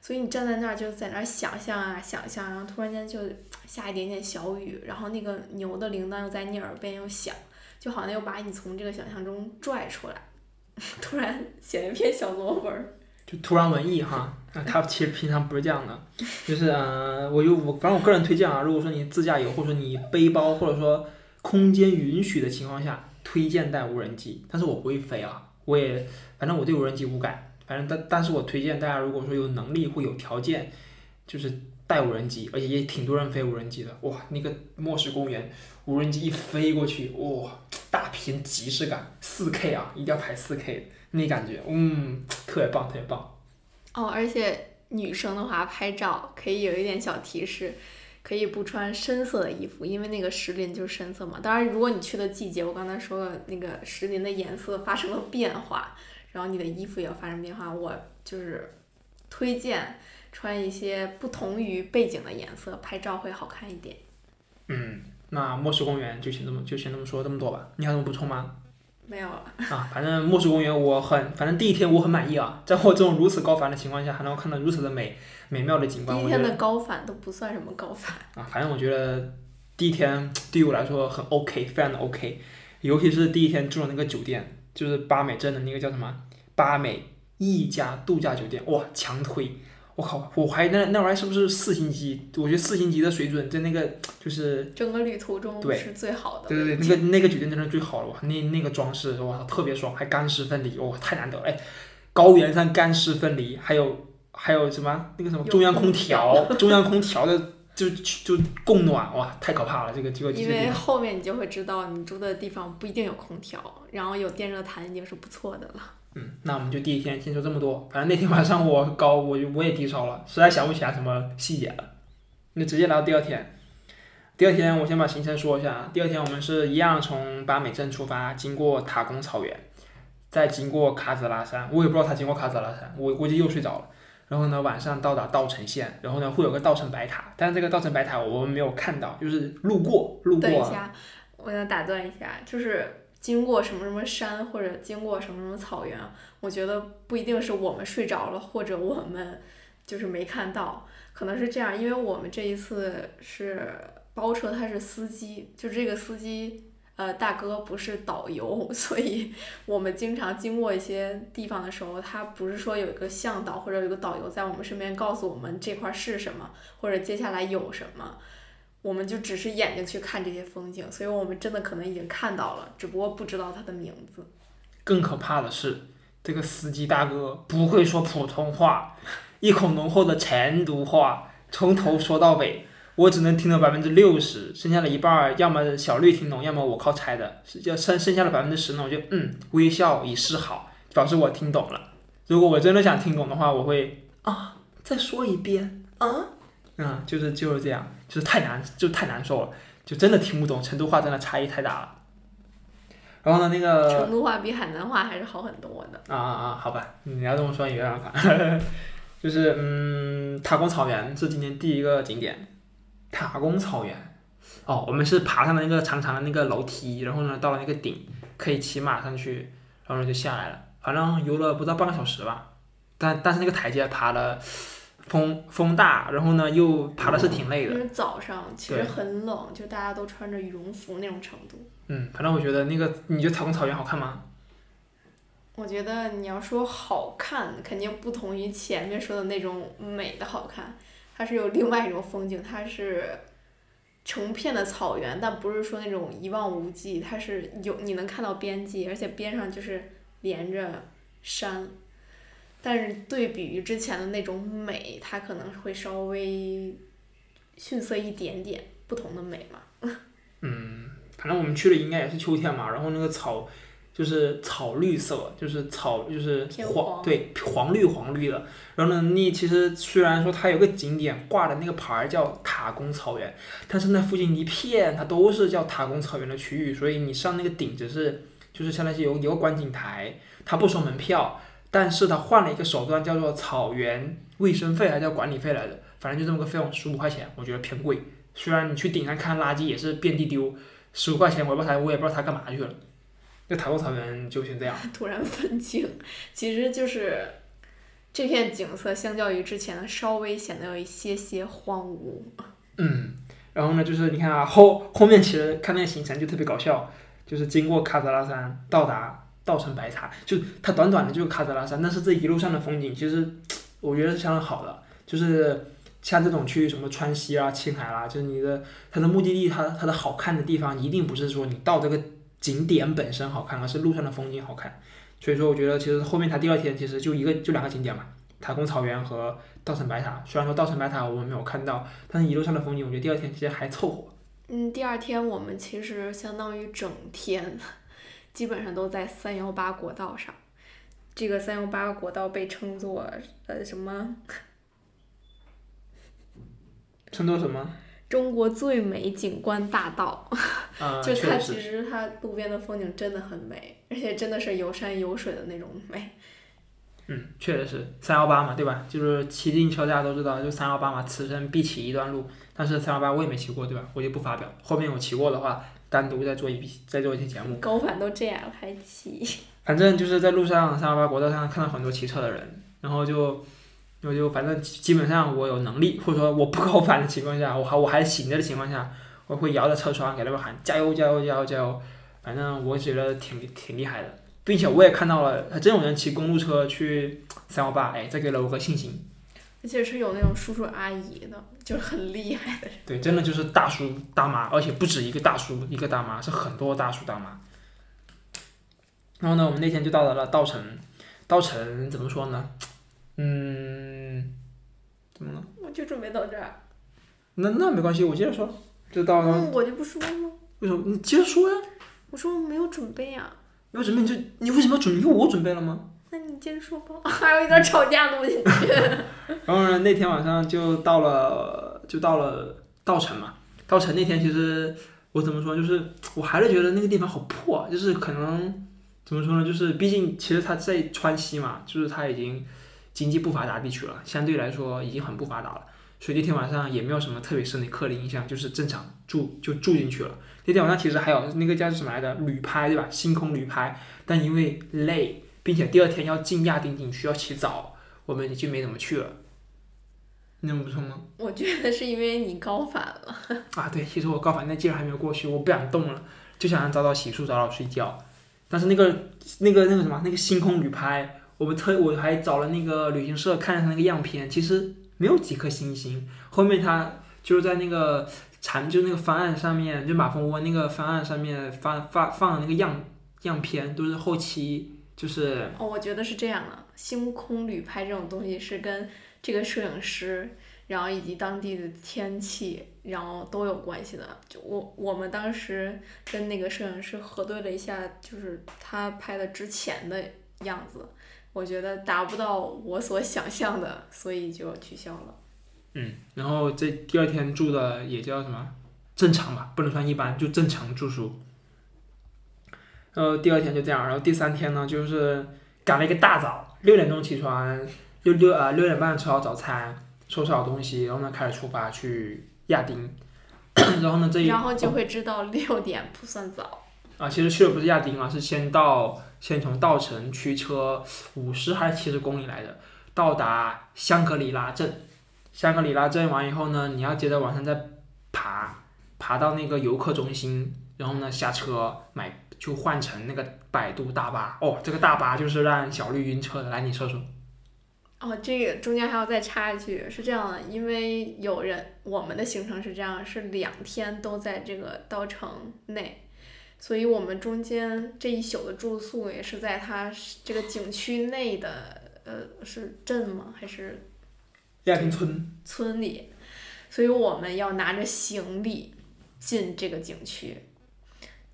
所以你站在那儿就在那儿想象啊想象，然后突然间就下一点点小雨，然后那个牛的铃铛又在你耳边又响，就好像又把你从这个想象中拽出来。突然写一篇小作文就突然文艺哈。那他其实平常不是这样的，就是嗯，我就我反正我个人推荐啊，如果说你自驾游或者说你背包或者说空间允许的情况下，推荐带无人机。但是我不会飞啊，我也反正我对无人机无感。反正但但是我推荐大家，如果说有能力或有条件，就是带无人机，而且也挺多人飞无人机的。哇，那个末世公园无人机一飞过去，哇！大屏即视感，四 K 啊，一定要拍四 K，那感觉，嗯，特别棒，特别棒。哦，而且女生的话拍照可以有一点小提示，可以不穿深色的衣服，因为那个石林就是深色嘛。当然，如果你去的季节，我刚才说了，那个石林的颜色发生了变化，然后你的衣服也要发生变化，我就是推荐穿一些不同于背景的颜色，拍照会好看一点。嗯。那末世公园就先这么就先这么说这么多吧，你还有什么补充吗？没有了。啊，反正墨水公园我很，反正第一天我很满意啊，在我这种如此高反的情况下，还能看到如此的美美妙的景观。第一天的高反都不算什么高反。啊，反正我觉得第一天对于我来说很 OK，非常的 OK，尤其是第一天住的那个酒店，就是巴美镇的那个叫什么巴美一家度假酒店，哇，强推。我靠！我怀疑那那玩意儿是不是四星级？我觉得四星级的水准在那个就是整个旅途中是最好的。对对对，那个那个酒店真的最好了哇！那那个装饰哇，特别爽，还干湿分离哇，太难得了！哎，高原上干湿分离，还有还有什么那个什么中央空调，中央空调的就就供暖哇，太可怕了！这个这个因为后面你就会知道，你住的地方不一定有空调，然后有电热毯已经是不错的了。嗯，那我们就第一天先说这么多。反正那天晚上我高，我就我也低烧了，实在想不起来什么细节了。那直接来到第二天，第二天我先把行程说一下。第二天我们是一样从巴美镇出发，经过塔公草原，再经过卡子拉山。我也不知道他经过卡子拉山，我估计又睡着了。然后呢，晚上到达稻城县，然后呢会有个稻城白塔，但是这个稻城白塔我们没有看到，就是路过路过。等一下，我想打断一下，就是经过什么什么山或者经过什么什么草原，我觉得不一定是我们睡着了，或者我们就是没看到，可能是这样，因为我们这一次是包车，他是司机，就这个司机。呃，大哥不是导游，所以我们经常经过一些地方的时候，他不是说有一个向导或者有个导游在我们身边告诉我们这块是什么，或者接下来有什么，我们就只是眼睛去看这些风景，所以我们真的可能已经看到了，只不过不知道它的名字。更可怕的是，这个司机大哥不会说普通话，一口浓厚的成都话，从头说到尾。我只能听到百分之六十，剩下的一半儿，要么小绿听懂，要么我靠猜的。要剩剩下的百分之十呢，我就嗯微笑以示好，表示我听懂了。如果我真的想听懂的话，我会啊再说一遍啊，嗯，就是就是这样，就是太难，就太难受了，就真的听不懂。成都话真的差异太大了。然后呢，那个成都话比海南话还是好很多的。啊啊啊！好吧，你要这么说也没办法。就是嗯，塔公草原是今天第一个景点。塔公草原，哦，我们是爬上了那个长长的那个楼梯，然后呢，到了那个顶，可以骑马上去，然后呢就下来了，反正游了不到半个小时吧，但但是那个台阶爬了，风风大，然后呢又爬的是挺累的。因为早上其实很冷，就大家都穿着羽绒服那种程度。嗯，反正我觉得那个，你觉得塔公草原好看吗？我觉得你要说好看，肯定不同于前面说的那种美的好看。它是有另外一种风景，它是成片的草原，但不是说那种一望无际，它是有你能看到边际，而且边上就是连着山，但是对比于之前的那种美，它可能会稍微逊色一点点，不同的美嘛。嗯，反正我们去的应该也是秋天嘛，然后那个草。就是草绿色，就是草，就是黄，对，黄绿黄绿的。然后呢，你其实虽然说它有个景点挂的那个牌儿叫塔公草原，但是那附近一片它都是叫塔公草原的区域，所以你上那个顶只是，就是相当于有有个观景台，它不收门票，但是他换了一个手段叫做草原卫生费，还叫管理费来着，反正就这么个费用，十五块钱，我觉得偏贵。虽然你去顶上看垃圾也是遍地丢，十五块钱，我也不知道他，我也不知道他干嘛去了。那塔公草原就先这样。突然分清，其实就是这片景色相较于之前的稍微显得有一些些荒芜。嗯，然后呢，就是你看啊，后后面其实看那个行程就特别搞笑，就是经过喀泽拉山到达稻城白塔，就它短短的就是喀泽拉山，但是这一路上的风景其实我觉得是相当好的，就是像这种去什么川西啊、青海啦，就是你的它的目的地，它它的好看的地方一定不是说你到这个。景点本身好看，而是路上的风景好看。所以说，我觉得其实后面它第二天其实就一个就两个景点嘛，塔公草原和稻城白塔。虽然说稻城白塔我们没有看到，但是一路上的风景，我觉得第二天其实还凑合。嗯，第二天我们其实相当于整天基本上都在三幺八国道上。这个三幺八国道被称作呃什么？称作什么？中国最美景观大道，就它其实它路边的风景真的很美，而且真的是有山有水的那种美。嗯，确实是三幺八嘛，对吧？就是骑自行车大家都知道，就三幺八嘛，此生必骑一段路。但是三幺八我也没骑过，对吧？我就不发表。后面我骑过的话，单独再做一笔，再做一期节目。高反都这样还骑？反正就是在路上三幺八国道上看到很多骑车的人，然后就。我就反正基本上我有能力，或者说我不高反的情况下，我还我还醒着的情况下，我会摇着车窗给他们喊加油加油加油加油，反正我觉得挺挺厉害的，并且我也看到了，还真有人骑公路车去三幺八，哎，这给了我个信心。而且是有那种叔叔阿姨的，就是很厉害的人。对，真的就是大叔大妈，而且不止一个大叔一个大妈，是很多大叔大妈。然后呢，我们那天就到达了稻城，稻城怎么说呢？嗯，怎么了？我就准备到这儿。那那没关系，我接着说。就到了。我就不说了吗？为什么？你接着说呀。我说我没有准备呀。没有准备你就你为什么要准？因为我准备了吗？那你接着说吧。还有一段吵架录进去。然后呢，那天晚上就到了，就到了稻城嘛。稻城那天其实我怎么说，就是我还是觉得那个地方好破，就是可能怎么说呢，就是毕竟其实它在川西嘛，就是它已经经济不发达地区了，相对来说已经很不发达了，所以那天晚上也没有什么特别深的刻的印象，就是正常住就住进去了。那天晚上其实还有那个叫什么来的旅拍对吧？星空旅拍，但因为累，并且第二天要进亚丁景区要起早，我们就没怎么去了。你有补充吗？我觉得是因为你高反了。啊，对，其实我高反那劲儿还没有过去，我不想动了，就想早早洗漱，早早睡觉。但是那个那个那个什么那个星空旅拍，我们特我还找了那个旅行社看了他那个样片，其实没有几颗星星。后面他就是在那个产就那个方案上面，就马蜂窝那个方案上面发发放的那个样样片，都是后期就是哦，我觉得是这样的，星空旅拍这种东西是跟这个摄影师，然后以及当地的天气，然后都有关系的。就我我们当时跟那个摄影师核对了一下，就是他拍的之前的样子，我觉得达不到我所想象的，所以就取消了。嗯，然后这第二天住的也叫什么正常吧，不能算一般，就正常住宿。然后第二天就这样，然后第三天呢，就是赶了一个大早，六点钟起床，六六啊六点半吃好早餐，收拾好东西，然后呢开始出发去亚丁。然后呢这一然后就会知道六点不算早。啊，其实去的不是亚丁啊，是先到先从稻城驱车五十还是七十公里来的，到达香格里拉镇。香格里拉镇完以后呢，你要接着往上再爬，爬到那个游客中心，然后呢下车买就换成那个百度大巴。哦，这个大巴就是让小绿晕车的，来你说说。哦，这个中间还要再插一句，是这样的，因为有人我们的行程是这样，是两天都在这个稻城内，所以我们中间这一宿的住宿也是在它这个景区内的，呃，是镇吗？还是亚丁村。村里？所以我们要拿着行李进这个景区，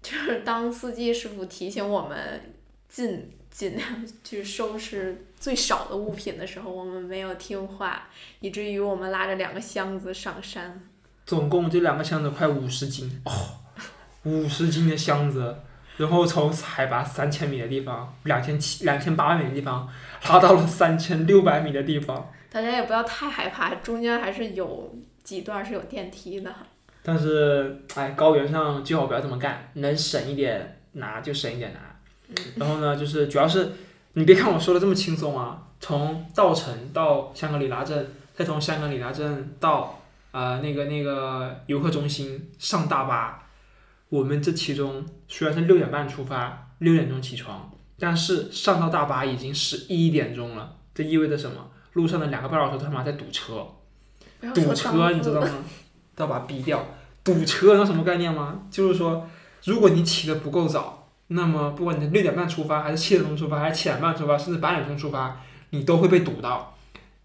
就是当司机师傅提醒我们尽尽量去收拾最少的物品的时候，我们没有听话，以至于我们拉着两个箱子上山。总共这两个箱子快五十斤哦，五十斤的箱子，然后从海拔三千米的地方，两千七、两千八百米的地方，拉到了三千六百米的地方。大家也不要太害怕，中间还是有几段是有电梯的。但是，哎，高原上最好不要这么干，能省一点拿就省一点拿。然后呢，就是主要是你别看我说的这么轻松啊，从稻城到香格里拉镇，再从香格里拉镇到呃那个那个游客中心上大巴，我们这其中虽然是六点半出发，六点钟起床，但是上到大巴已经十一点钟了，这意味着什么？路上的两个半小时他妈在堵车。堵车，你知道吗？要把它逼掉。堵车，那什么概念吗？就是说，如果你起的不够早，那么不管你六点半出发，还是七点钟出发，还是七点半出发，甚至八点钟出发，你都会被堵到。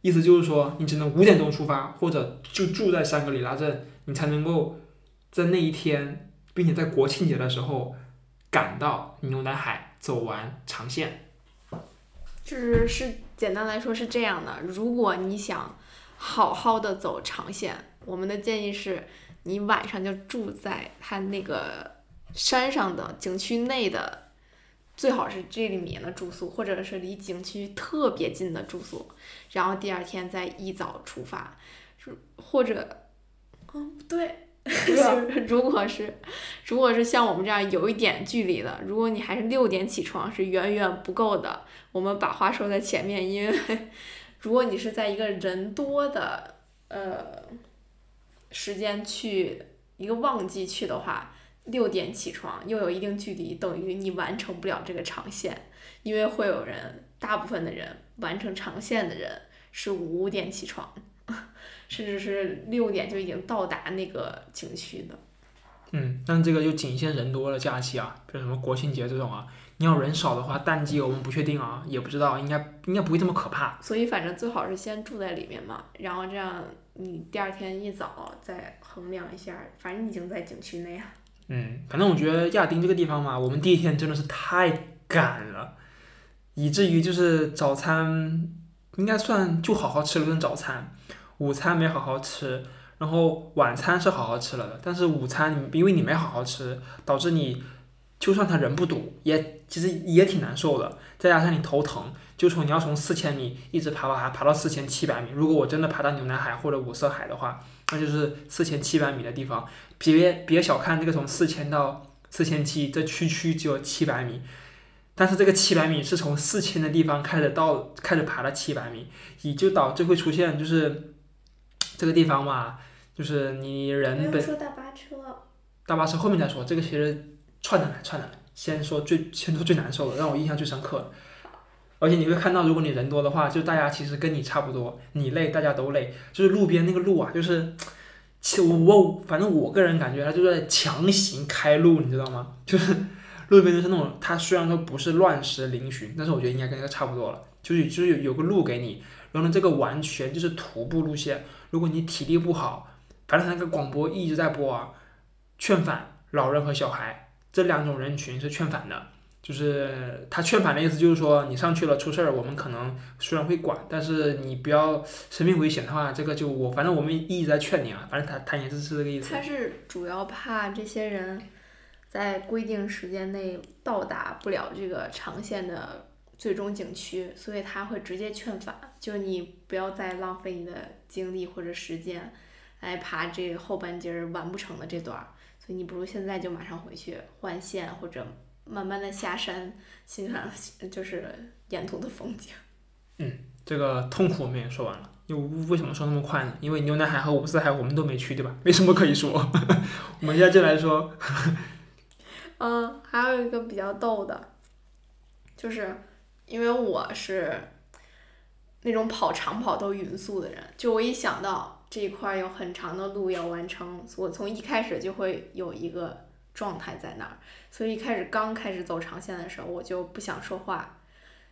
意思就是说，你只能五点钟出发，或者就住在香格里拉镇，你才能够在那一天，并且在国庆节的时候赶到牛奶海，走完长线。就是是简单来说是这样的，如果你想好好的走长线，我们的建议是你晚上就住在它那个山上的景区内的，最好是这里面的住宿，或者是离景区特别近的住宿，然后第二天再一早出发，是或者，嗯，不对。就是如果是，如果是像我们这样有一点距离的，如果你还是六点起床，是远远不够的。我们把话说在前面，因为 如果你是在一个人多的呃时间去一个旺季去的话，六点起床又有一定距离，等于你完成不了这个长线，因为会有人，大部分的人完成长线的人是五点起床，甚至是六点就已经到达那个景区的。嗯，但这个就仅限人多的假期啊，比如什么国庆节这种啊。你要人少的话，淡季我们不确定啊，也不知道，应该应该不会这么可怕。所以反正最好是先住在里面嘛，然后这样你第二天一早再衡量一下，反正已经在景区内啊。嗯，反正我觉得亚丁这个地方嘛，我们第一天真的是太赶了，以至于就是早餐应该算就好好吃了顿早餐，午餐没好好吃，然后晚餐是好好吃了的，但是午餐因为你没好好吃，导致你就算他人不堵，也其实也挺难受的。再加上你头疼，就从你要从四千米一直爬爬爬到四千七百米。如果我真的爬到牛奶海或者五色海的话，那就是四千七百米的地方。别别小看这个从四千到四千七，这区区只有七百米。但是这个七百米是从四千的地方开始到开始爬了七百米，也就导致会出现就是这个地方嘛，就是你人本说大巴车，大巴车后面再说，这个其实串的来串的来，先说最先说最难受的，让我印象最深刻的。而且你会看到，如果你人多的话，就大家其实跟你差不多，你累大家都累，就是路边那个路啊，就是其我反正我个人感觉他就在强行开路，你知道吗？就是。路边就是那种，它虽然说不是乱石嶙峋，但是我觉得应该跟这个差不多了，就是就是有有个路给你，然后呢，这个完全就是徒步路线。如果你体力不好，反正那个广播一直在播啊，劝返老人和小孩这两种人群是劝返的，就是他劝返的意思就是说，你上去了出事儿，我们可能虽然会管，但是你不要生命危险的话，这个就我反正我们一直在劝你啊，反正他他也是是这个意思。他是主要怕这些人。在规定时间内到达不了这个长线的最终景区，所以他会直接劝返，就你不要再浪费你的精力或者时间来爬这后半截儿完不成的这段儿，所以你不如现在就马上回去换线或者慢慢的下山欣赏就是沿途的风景。嗯，这个痛苦我们也说完了，又为什么说那么快呢？因为牛奶海和五四海我们都没去，对吧？没什么可以说。我们现在就来说。嗯，还有一个比较逗的，就是因为我是那种跑长跑都匀速的人，就我一想到这一块有很长的路要完成，我从一开始就会有一个状态在那儿，所以一开始刚开始走长线的时候，我就不想说话，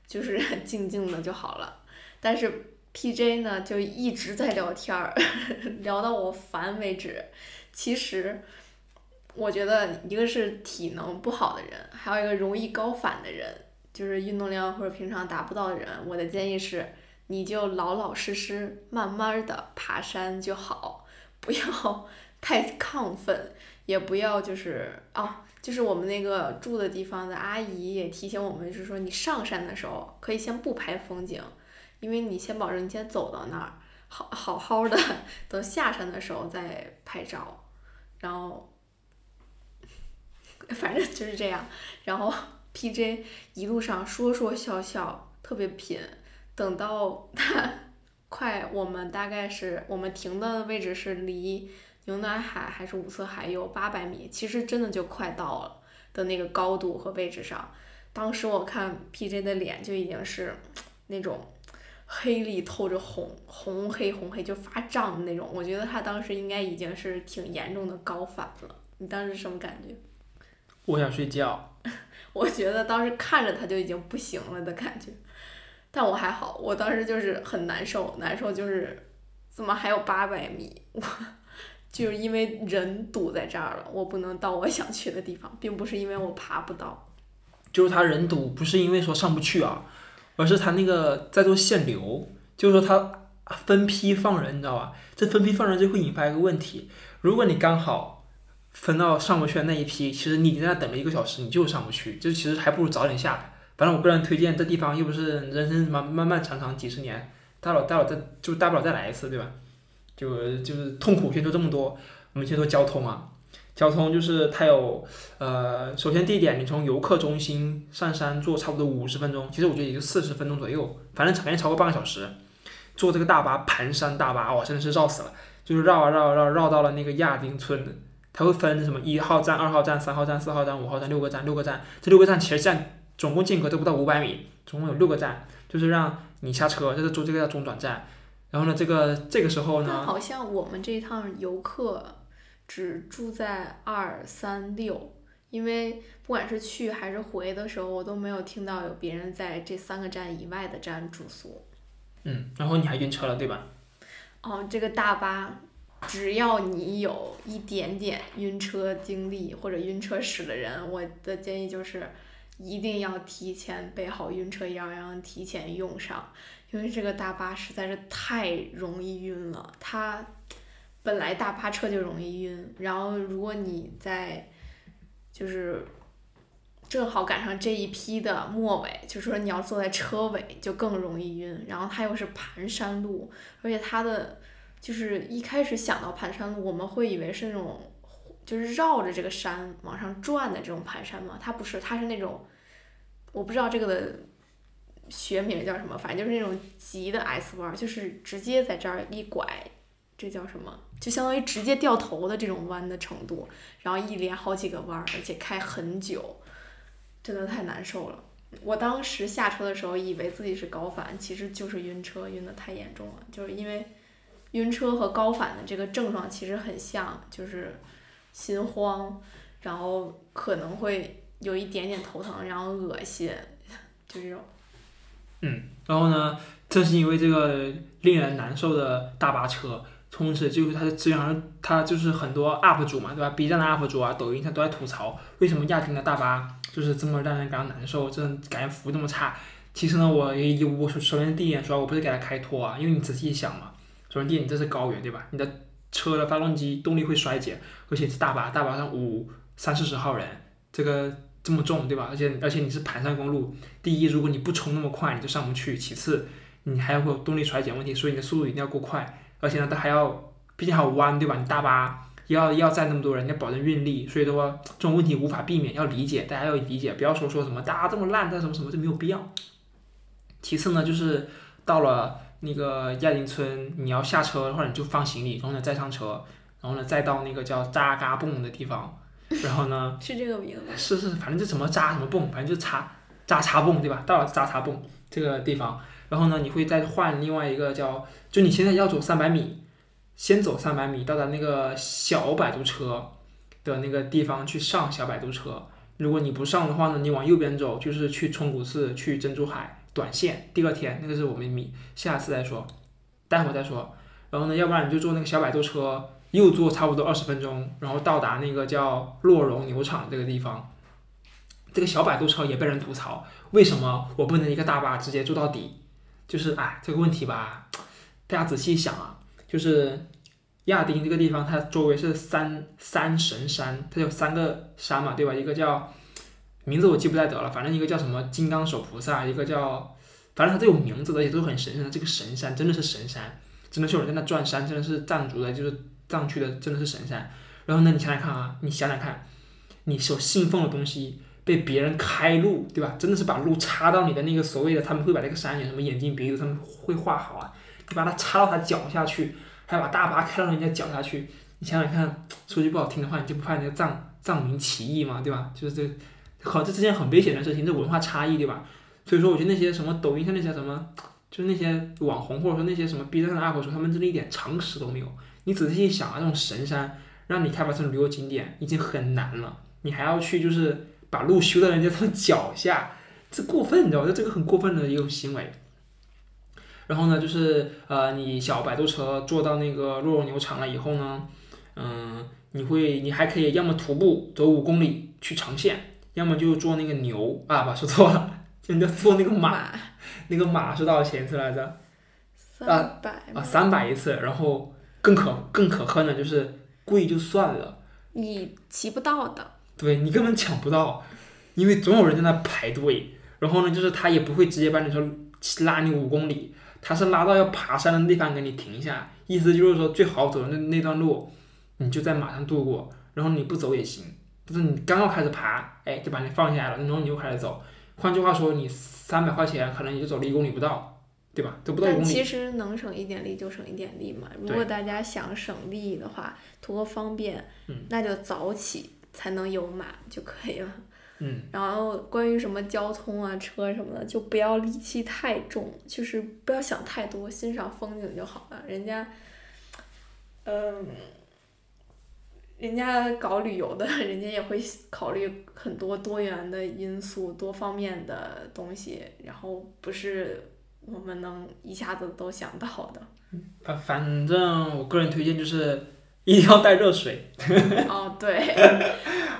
就是 静静的就好了。但是 P J 呢，就一直在聊天儿，聊到我烦为止。其实。我觉得一个是体能不好的人，还有一个容易高反的人，就是运动量或者平常达不到的人。我的建议是，你就老老实实、慢慢的爬山就好，不要 太亢奋，也不要就是啊，就是我们那个住的地方的阿姨也提醒我们，就是说你上山的时候可以先不拍风景，因为你先保证你先走到那儿，好好好的，等下山的时候再拍照，然后。反正就是这样，然后 P J 一路上说说笑笑，特别拼。等到他快，我们大概是我们停的位置是离牛奶海还是五色海有八百米，其实真的就快到了的那个高度和位置上。当时我看 P J 的脸就已经是那种黑里透着红，红黑红黑就发胀的那种。我觉得他当时应该已经是挺严重的高反了。你当时什么感觉？我想睡觉。我觉得当时看着他就已经不行了的感觉，但我还好，我当时就是很难受，难受就是怎么还有八百米，我就是因为人堵在这儿了，我不能到我想去的地方，并不是因为我爬不到。就是他人堵，不是因为说上不去啊，而是他那个在做限流，就是说他分批放人，你知道吧？这分批放人就会引发一个问题，如果你刚好。分到上不去那一批，其实你在那等了一个小时，你就上不去，就其实还不如早点下来。反正我个人推荐这地方，又不是人生什么漫漫长长几十年，大不了大不了再就大不了再来一次，对吧？就就是痛苦先说这么多，我们先说交通啊。交通就是它有呃，首先地点，你从游客中心上山坐差不多五十分钟，其实我觉得也就四十分钟左右，反正肯定超过半个小时。坐这个大巴盘山大巴，哇，真的是绕死了，就是绕啊绕啊绕，绕到了那个亚丁村。它会分什么一号站、二号站、三号站、四号站、五号站，六个站，六个站。这六个站其实站总共间隔都不到五百米，总共有六个站，就是让你下车，这是住这个叫中转站。然后呢，这个这个时候呢，好像我们这一趟游客只住在二三六，因为不管是去还是回的时候，我都没有听到有别人在这三个站以外的站住宿。嗯，然后你还晕车了，对吧？哦，这个大巴。只要你有一点点晕车经历或者晕车史的人，我的建议就是一定要提前备好晕车药，然后提前用上，因为这个大巴实在是太容易晕了。它本来大巴车就容易晕，然后如果你在就是正好赶上这一批的末尾，就说你要坐在车尾就更容易晕。然后它又是盘山路，而且它的就是一开始想到盘山路，我们会以为是那种就是绕着这个山往上转的这种盘山嘛，它不是，它是那种我不知道这个的学名叫什么，反正就是那种急的 S 弯，就是直接在这儿一拐，这叫什么？就相当于直接掉头的这种弯的程度，然后一连好几个弯，而且开很久。真的太难受了。我当时下车的时候，以为自己是高反，其实就是晕车，晕的太严重了。就是因为晕车和高反的这个症状其实很像，就是心慌，然后可能会有一点点头疼，然后恶心，就这种。嗯，然后呢，正是因为这个令人难受的大巴车。同时，就是它的资源，它就是很多 UP 主嘛，对吧？B 站的 UP 主啊，抖音上都在吐槽，为什么亚丁的大巴就是这么让人感到难受，真感觉服务这么差。其实呢，我我首先第一点说，我不是给他开脱啊，因为你仔细一想嘛，首先第一，你这是高原，对吧？你的车的发动机动力会衰减，而且是大巴，大巴上五三四十号人，这个这么重，对吧？而且而且你是盘山公路，第一，如果你不冲那么快，你就上不去；其次，你还会有动力衰减问题，所以你的速度一定要够快。而且呢，它还要，毕竟还有弯，对吧？你大巴要要载那么多人，要保证运力，所以的话，这种问题无法避免，要理解，大家要理解，不要说说什么大家这么烂，但什么什么就没有必要。其次呢，就是到了那个亚丁村，你要下车的话你就放行李，然后呢再上车，然后呢再到那个叫扎嘎蹦的地方，然后呢 是这个名字？是是，反正就什么扎什么蹦，反正就插扎插蹦，对吧？到了扎插蹦这个地方。然后呢，你会再换另外一个叫，就你现在要走三百米，先走三百米到达那个小摆渡车的那个地方去上小摆渡车。如果你不上的话呢，你往右边走就是去冲古寺、去珍珠海短线。第二天那个是我们米，下次再说，待会再说。然后呢，要不然你就坐那个小摆渡车，又坐差不多二十分钟，然后到达那个叫洛绒牛场这个地方。这个小摆渡车也被人吐槽，为什么我不能一个大巴直接坐到底？就是哎，这个问题吧，大家仔细想啊，就是亚丁这个地方，它周围是三三神山，它有三个山嘛，对吧？一个叫名字我记不太得了，反正一个叫什么金刚手菩萨，一个叫反正它都有名字的，也都很神圣的。这个神山真的是神山，真的是有人在那转山，真的是藏族的，就是藏区的，真的是神山。然后呢，你想想看啊，你想想看，你所信奉的东西。被别人开路，对吧？真的是把路插到你的那个所谓的，他们会把那个山有什么眼睛鼻子，他们会画好啊。你把它插到他脚下去，还把大巴开到人家脚下去，你想想看，说句不好听的话，你就不怕人家藏藏民起义吗？对吧？就是这，好，这之间很危险的事情，这文化差异，对吧？所以说，我觉得那些什么抖音上那些什么，就是那些网红或者说那些什么 B 站的 UP 主，他们真的一点常识都没有。你仔细一想啊，这种神山让你开发成旅游景点已经很难了，你还要去就是。把路修到人家他脚下，这过分，你知道吗？这这个很过分的一种行为。然后呢，就是呃，你小摆渡车坐到那个洛肉牛场了以后呢，嗯，你会，你还可以要么徒步走五公里去长线，要么就坐那个牛啊，不说错了，就叫坐那个马，那个马是多少钱一次来着？三百啊，三百一次。然后更可更可恨的就是贵就算了，你骑不到的。对你根本抢不到，因为总有人在那排队。然后呢，就是他也不会直接把你说拉你五公里，他是拉到要爬山的地方给你停下。意思就是说，最好走的那那段路，你就在马上度过。然后你不走也行，就是你刚刚开始爬，哎，就把你放下来了，然后你又开始走。换句话说，你三百块钱可能也就走了一公里不到，对吧？都不到一公里。其实能省一点力就省一点力嘛。如果大家想省力的话，图个方便，那就早起。才能有马就可以了。嗯。然后关于什么交通啊、车什么的，就不要戾气太重，就是不要想太多，欣赏风景就好了。人家，嗯，人家搞旅游的，人家也会考虑很多多元的因素、多方面的东西，然后不是我们能一下子都想到的。反反正我个人推荐就是。一定要带热水。哦，对。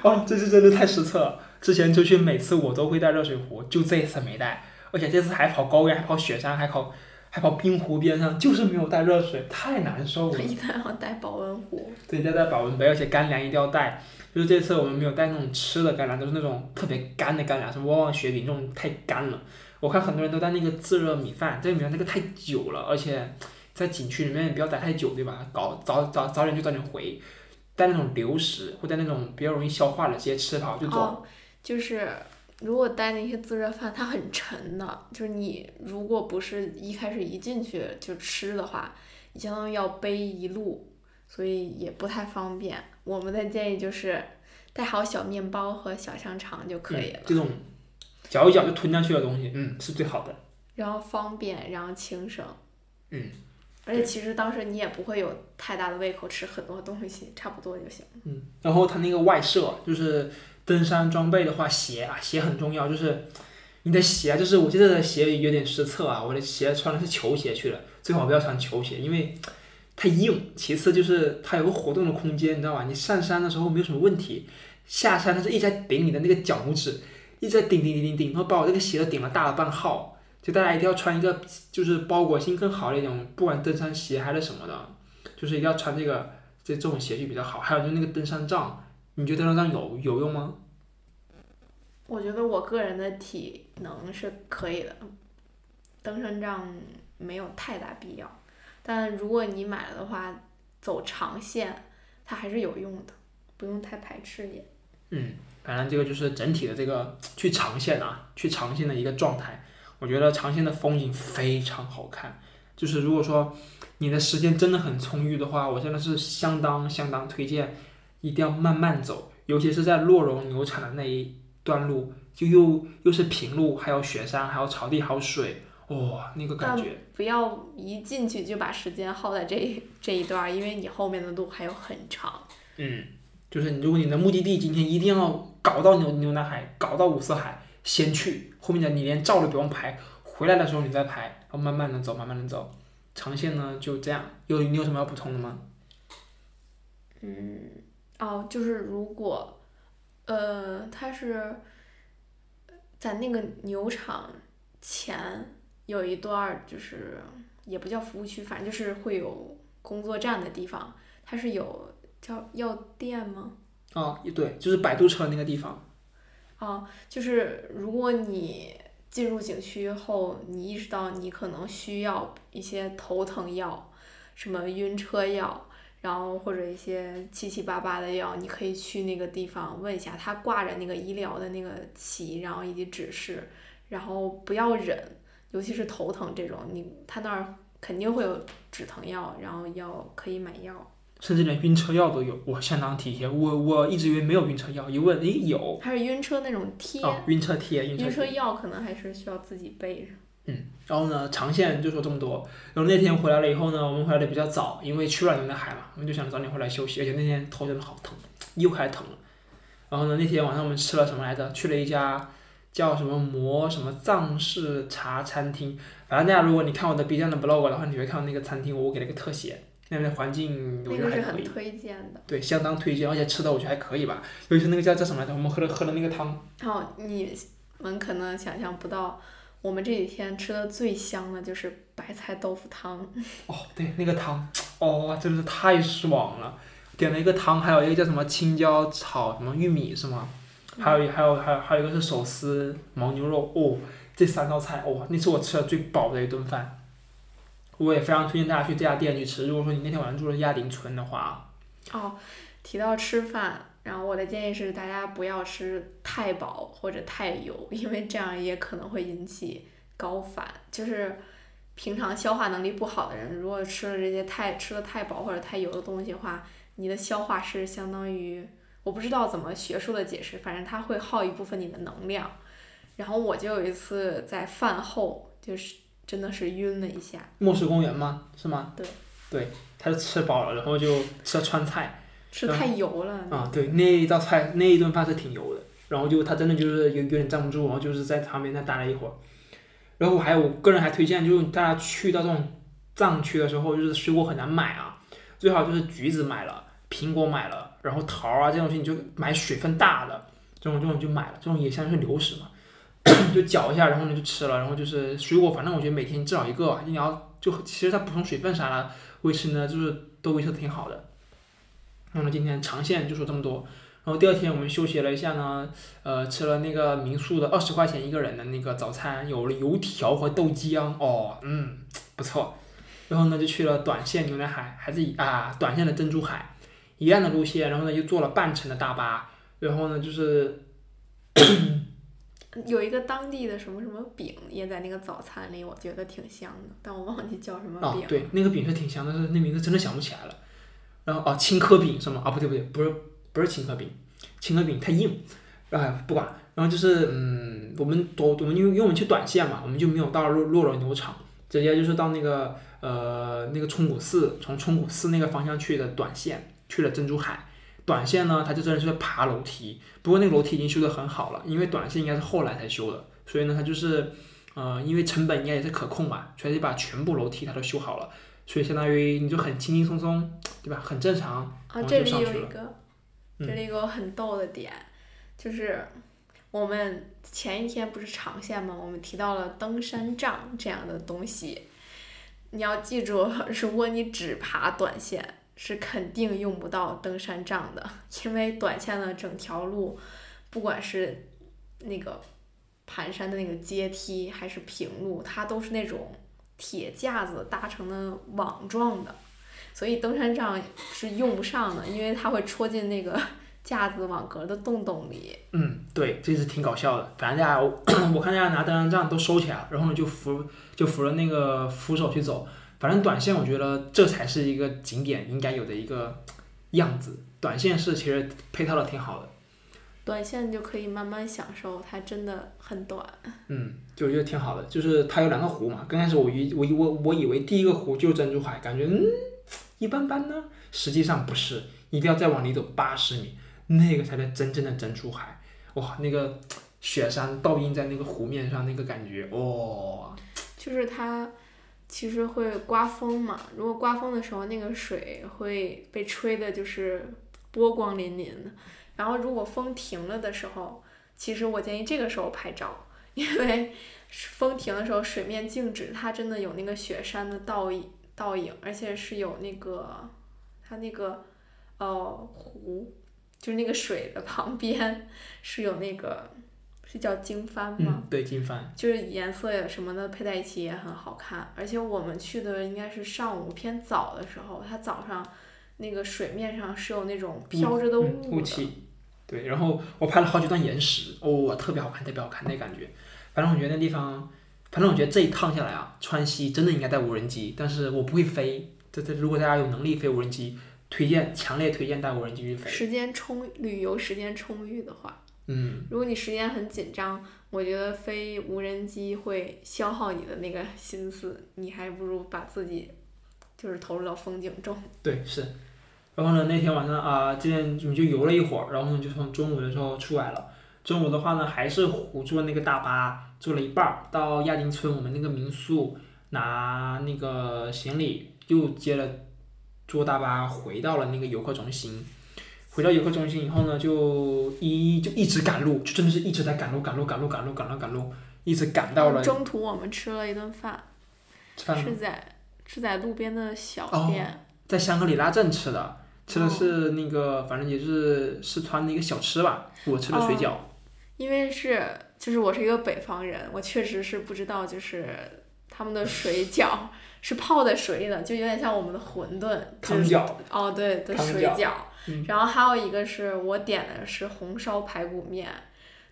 哦，这次真的太失策了。之前出去每次我都会带热水壶，就这次没带，而且这次还跑高原，还跑雪山，还跑还跑冰湖边上，就是没有带热水，太难受了。一定要带保温壶。对，要带保温杯，而且干粮一定要带。就是这次我们没有带那种吃的干粮，都是那种特别干的干粮，什么旺旺雪饼这种太干了。我看很多人都带那个自热米饭，这个米饭那个太久了，而且在景区里面也不要待太久，对吧？搞早早早点就早点回，带那种流食或带那种比较容易消化的，直接吃饱就走。哦，就是如果带那些自热饭，它很沉的，就是你如果不是一开始一进去就吃的话，你相当于要背一路，所以也不太方便。我们的建议就是带好小面包和小香肠就可以了，这种嚼一嚼就吞下去的东西，嗯，是最好的。然后方便，然后轻省。嗯。而且其实当时你也不会有太大的胃口吃很多东西，差不多就行。嗯。然后它那个外设就是登山装备的话，鞋啊，鞋很重要，就是你的鞋，就是我这次的鞋有点失策啊，我的鞋穿的是球鞋去了，最好不要穿球鞋，因为。太硬，其次就是它有个活动的空间，你知道吧？你上山的时候没有什么问题，下山它是一直在顶你的那个脚拇指，一直在顶顶顶顶顶，然后把我这个鞋都顶了大了半号。就大家一定要穿一个就是包裹性更好的一种，不管登山鞋还是什么的，就是一定要穿这个这这种鞋就比较好。还有就是那个登山杖，你觉得登山杖有有用吗？我觉得我个人的体能是可以的，登山杖没有太大必要。但如果你买了的话，走长线，它还是有用的，不用太排斥也。嗯，反正这个就是整体的这个去长线啊，去长线的一个状态。我觉得长线的风景非常好看。就是如果说你的时间真的很充裕的话，我真的是相当相当推荐，一定要慢慢走，尤其是在洛绒牛场的那一段路，就又又是平路，还有雪山，还有草地，还有水。哇，那个感觉！不要一进去就把时间耗在这这一段，因为你后面的路还有很长。嗯，就是如果你的目的地今天一定要搞到牛牛南海，搞到五色海，先去，后面的你连照都不用拍，回来的时候你再拍，然后慢慢的走，慢慢的走。长线呢就这样，有你有什么要补充的吗？嗯，哦，就是如果，呃，他是在那个牛场前。有一段就是也不叫服务区，反正就是会有工作站的地方，它是有叫药店吗？啊，对，就是摆渡车那个地方。哦，就是如果你进入景区后，你意识到你可能需要一些头疼药，什么晕车药，然后或者一些七七八八的药，你可以去那个地方问一下，他挂着那个医疗的那个旗，然后以及指示，然后不要忍。尤其是头疼这种，你他那儿肯定会有止疼药，然后要可以买药，甚至连晕车药都有，我，相当体贴。我我一直以为没有晕车药，一问，诶，有。还是晕车那种贴。哦，晕车贴，晕车。晕车药可能还是需要自己备着。嗯，然后呢，长线就说这么多。然后那天回来了以后呢，我们回来的比较早，因为去了牛奶海嘛，我们就想早点回来休息。而且那天头真的好疼，又开始疼了。然后呢，那天晚上我们吃了什么来着？去了一家。叫什么魔什么藏式茶餐厅，反正大家如果你看我的 B 站的 blog 的话，你会看到那个餐厅，我给了个特写，那边的环境我觉得还可以。推荐的。对，相当推荐，而且吃的我觉得还可以吧。尤其是那个叫叫什么来着？我们喝了喝了那个汤。哦，你们可能想象不到，我们这几天吃的最香的就是白菜豆腐汤。哦，对，那个汤，哦，真的是太爽了。点了一个汤，还有一个叫什么青椒炒什么玉米是吗？还有还有还有还有一个是手撕牦牛肉哦，这三道菜哇，那是我吃的最饱的一顿饭。我也非常推荐大家去这家店去吃。如果说你那天晚上住的亚丁村的话。哦，提到吃饭，然后我的建议是大家不要吃太饱或者太油，因为这样也可能会引起高反。就是平常消化能力不好的人，如果吃了这些太吃的太饱或者太油的东西的话，你的消化是相当于。我不知道怎么学术的解释，反正它会耗一部分你的能量。然后我就有一次在饭后，就是真的是晕了一下。莫石公园吗？是吗？对。对，他是吃饱了，然后就吃川菜。吃太油了。啊，对，那一道菜那一顿饭是挺油的，然后就他真的就是有有点站不住，然后就是在旁边再待了一会儿。然后还有，我个人还推荐，就是大家去到这种藏区的时候，就是水果很难买啊，最好就是橘子买了，苹果买了。然后桃啊这种东西你就买水分大的，这种这种就买了，这种也像是流食嘛。就搅一下，然后呢就吃了，然后就是水果，反正我觉得每天至少一个，你要就其实它补充水分啥的，维持呢就是都维持的挺好的。那么今天长线就说这么多，然后第二天我们休息了一下呢，呃，吃了那个民宿的二十块钱一个人的那个早餐，有了油条和豆浆，哦，嗯，不错。然后呢就去了短线牛奶海，还是以啊短线的珍珠海，一样的路线，然后呢又坐了半程的大巴，然后呢就是。有一个当地的什么什么饼也在那个早餐里，我觉得挺香的，但我忘记叫什么饼了。，哦对，那个饼是挺香，但是那名字真的想不起来了。然后啊，青稞饼是吗？啊，不对不对，不是不是青稞饼，青稞饼太硬，哎，不管。然后就是嗯，我们多我们因为因为我们去短线嘛，我们就没有到洛洛罗牛场，直接就是到那个呃那个冲古寺，从冲古寺那个方向去的短线，去了珍珠海。短线呢，它就真的是在爬楼梯，不过那个楼梯已经修得很好了，因为短线应该是后来才修的，所以呢，它就是呃，因为成本应该也是可控嘛，所以把全部楼梯它都修好了。所以相当于你就很轻轻松松，对吧？很正常。啊，这里有一个，嗯这里有个很逗的点，就是我们前一天不是长线吗？我们提到了登山杖这样的东西，你要记住，如果你只爬短线，是肯定用不到登山杖的，因为短线的整条路，不管是那个盘山的那个阶梯还是平路，它都是那种铁架子搭成的网状的。所以登山杖是用不上的，因为它会戳进那个架子网格的洞洞里。嗯，对，这是挺搞笑的。反正大家，我看大家拿登山杖都收起来了，然后呢就扶就扶着那个扶手去走。反正短线我觉得这才是一个景点应该有的一个样子。短线是其实配套的挺好的。短线就可以慢慢享受，它真的很短。嗯，就我觉得挺好的，就是它有两个湖嘛。刚开始我以我以我我以为第一个湖就是珍珠海，感觉嗯一般般呢，实际上不是，一定要再往里走八十米，那个才是真正的珍珠海。哇，那个雪山倒映在那个湖面上，那个感觉，哇、就是它其实会刮风嘛，如果刮风的时候，那个水会被吹的，就是波光粼粼的。然后如果风停了的时候，其实我建议这个时候拍照，因为风停的时候水面静止，它真的有那个雪山的倒影倒影，而且是有那个它那个呃湖，就是那个水的旁边是有那个是叫经幡吗？嗯，对，经幡，就是颜色呀什么的配在一起也很好看，而且我们去的应该是上午偏早的时候，它早上那个水面上是有那种飘着的嗯雾的，雾气，对，然后我拍了好几段延时，哦，特别好看，特别好看那感觉。反正我觉得那地方，反正我觉得这一趟下来啊，川西真的应该带无人机，但是我不会飞。这这，如果大家有能力飞无人机，推荐强烈推荐带无人机去飞。时间充旅游时间充裕的话，嗯，如果你时间很紧张，我觉得飞无人机会消耗你的那个心思，你还不如把自己就是投入到风景中。对，是。然后呢，那天晚上啊，今天我们就游了一会儿，然后呢就从中午的时候出来了。中午的话呢，还是虎坐那个大巴，坐了一半儿到亚丁村我们那个民宿拿那个行李，又接了坐大巴回到了那个游客中心。回到游客中心以后呢，就一就一直赶路，就真的是一直在赶路，赶路，赶路，赶路，赶路，赶路，一直赶到了中途我们吃了一顿饭，是在是在路边的小哦店。在香格里拉镇吃的，吃的是那个，反正也是四川的一个小吃吧。我吃的水饺，因为是就是我是一个北方人，我确实是不知道，就是他们的 水饺是泡在水里的，就有点像我们的馄饨，就是哦对的水饺。嗯然后还有一个是我点的是红烧排骨面，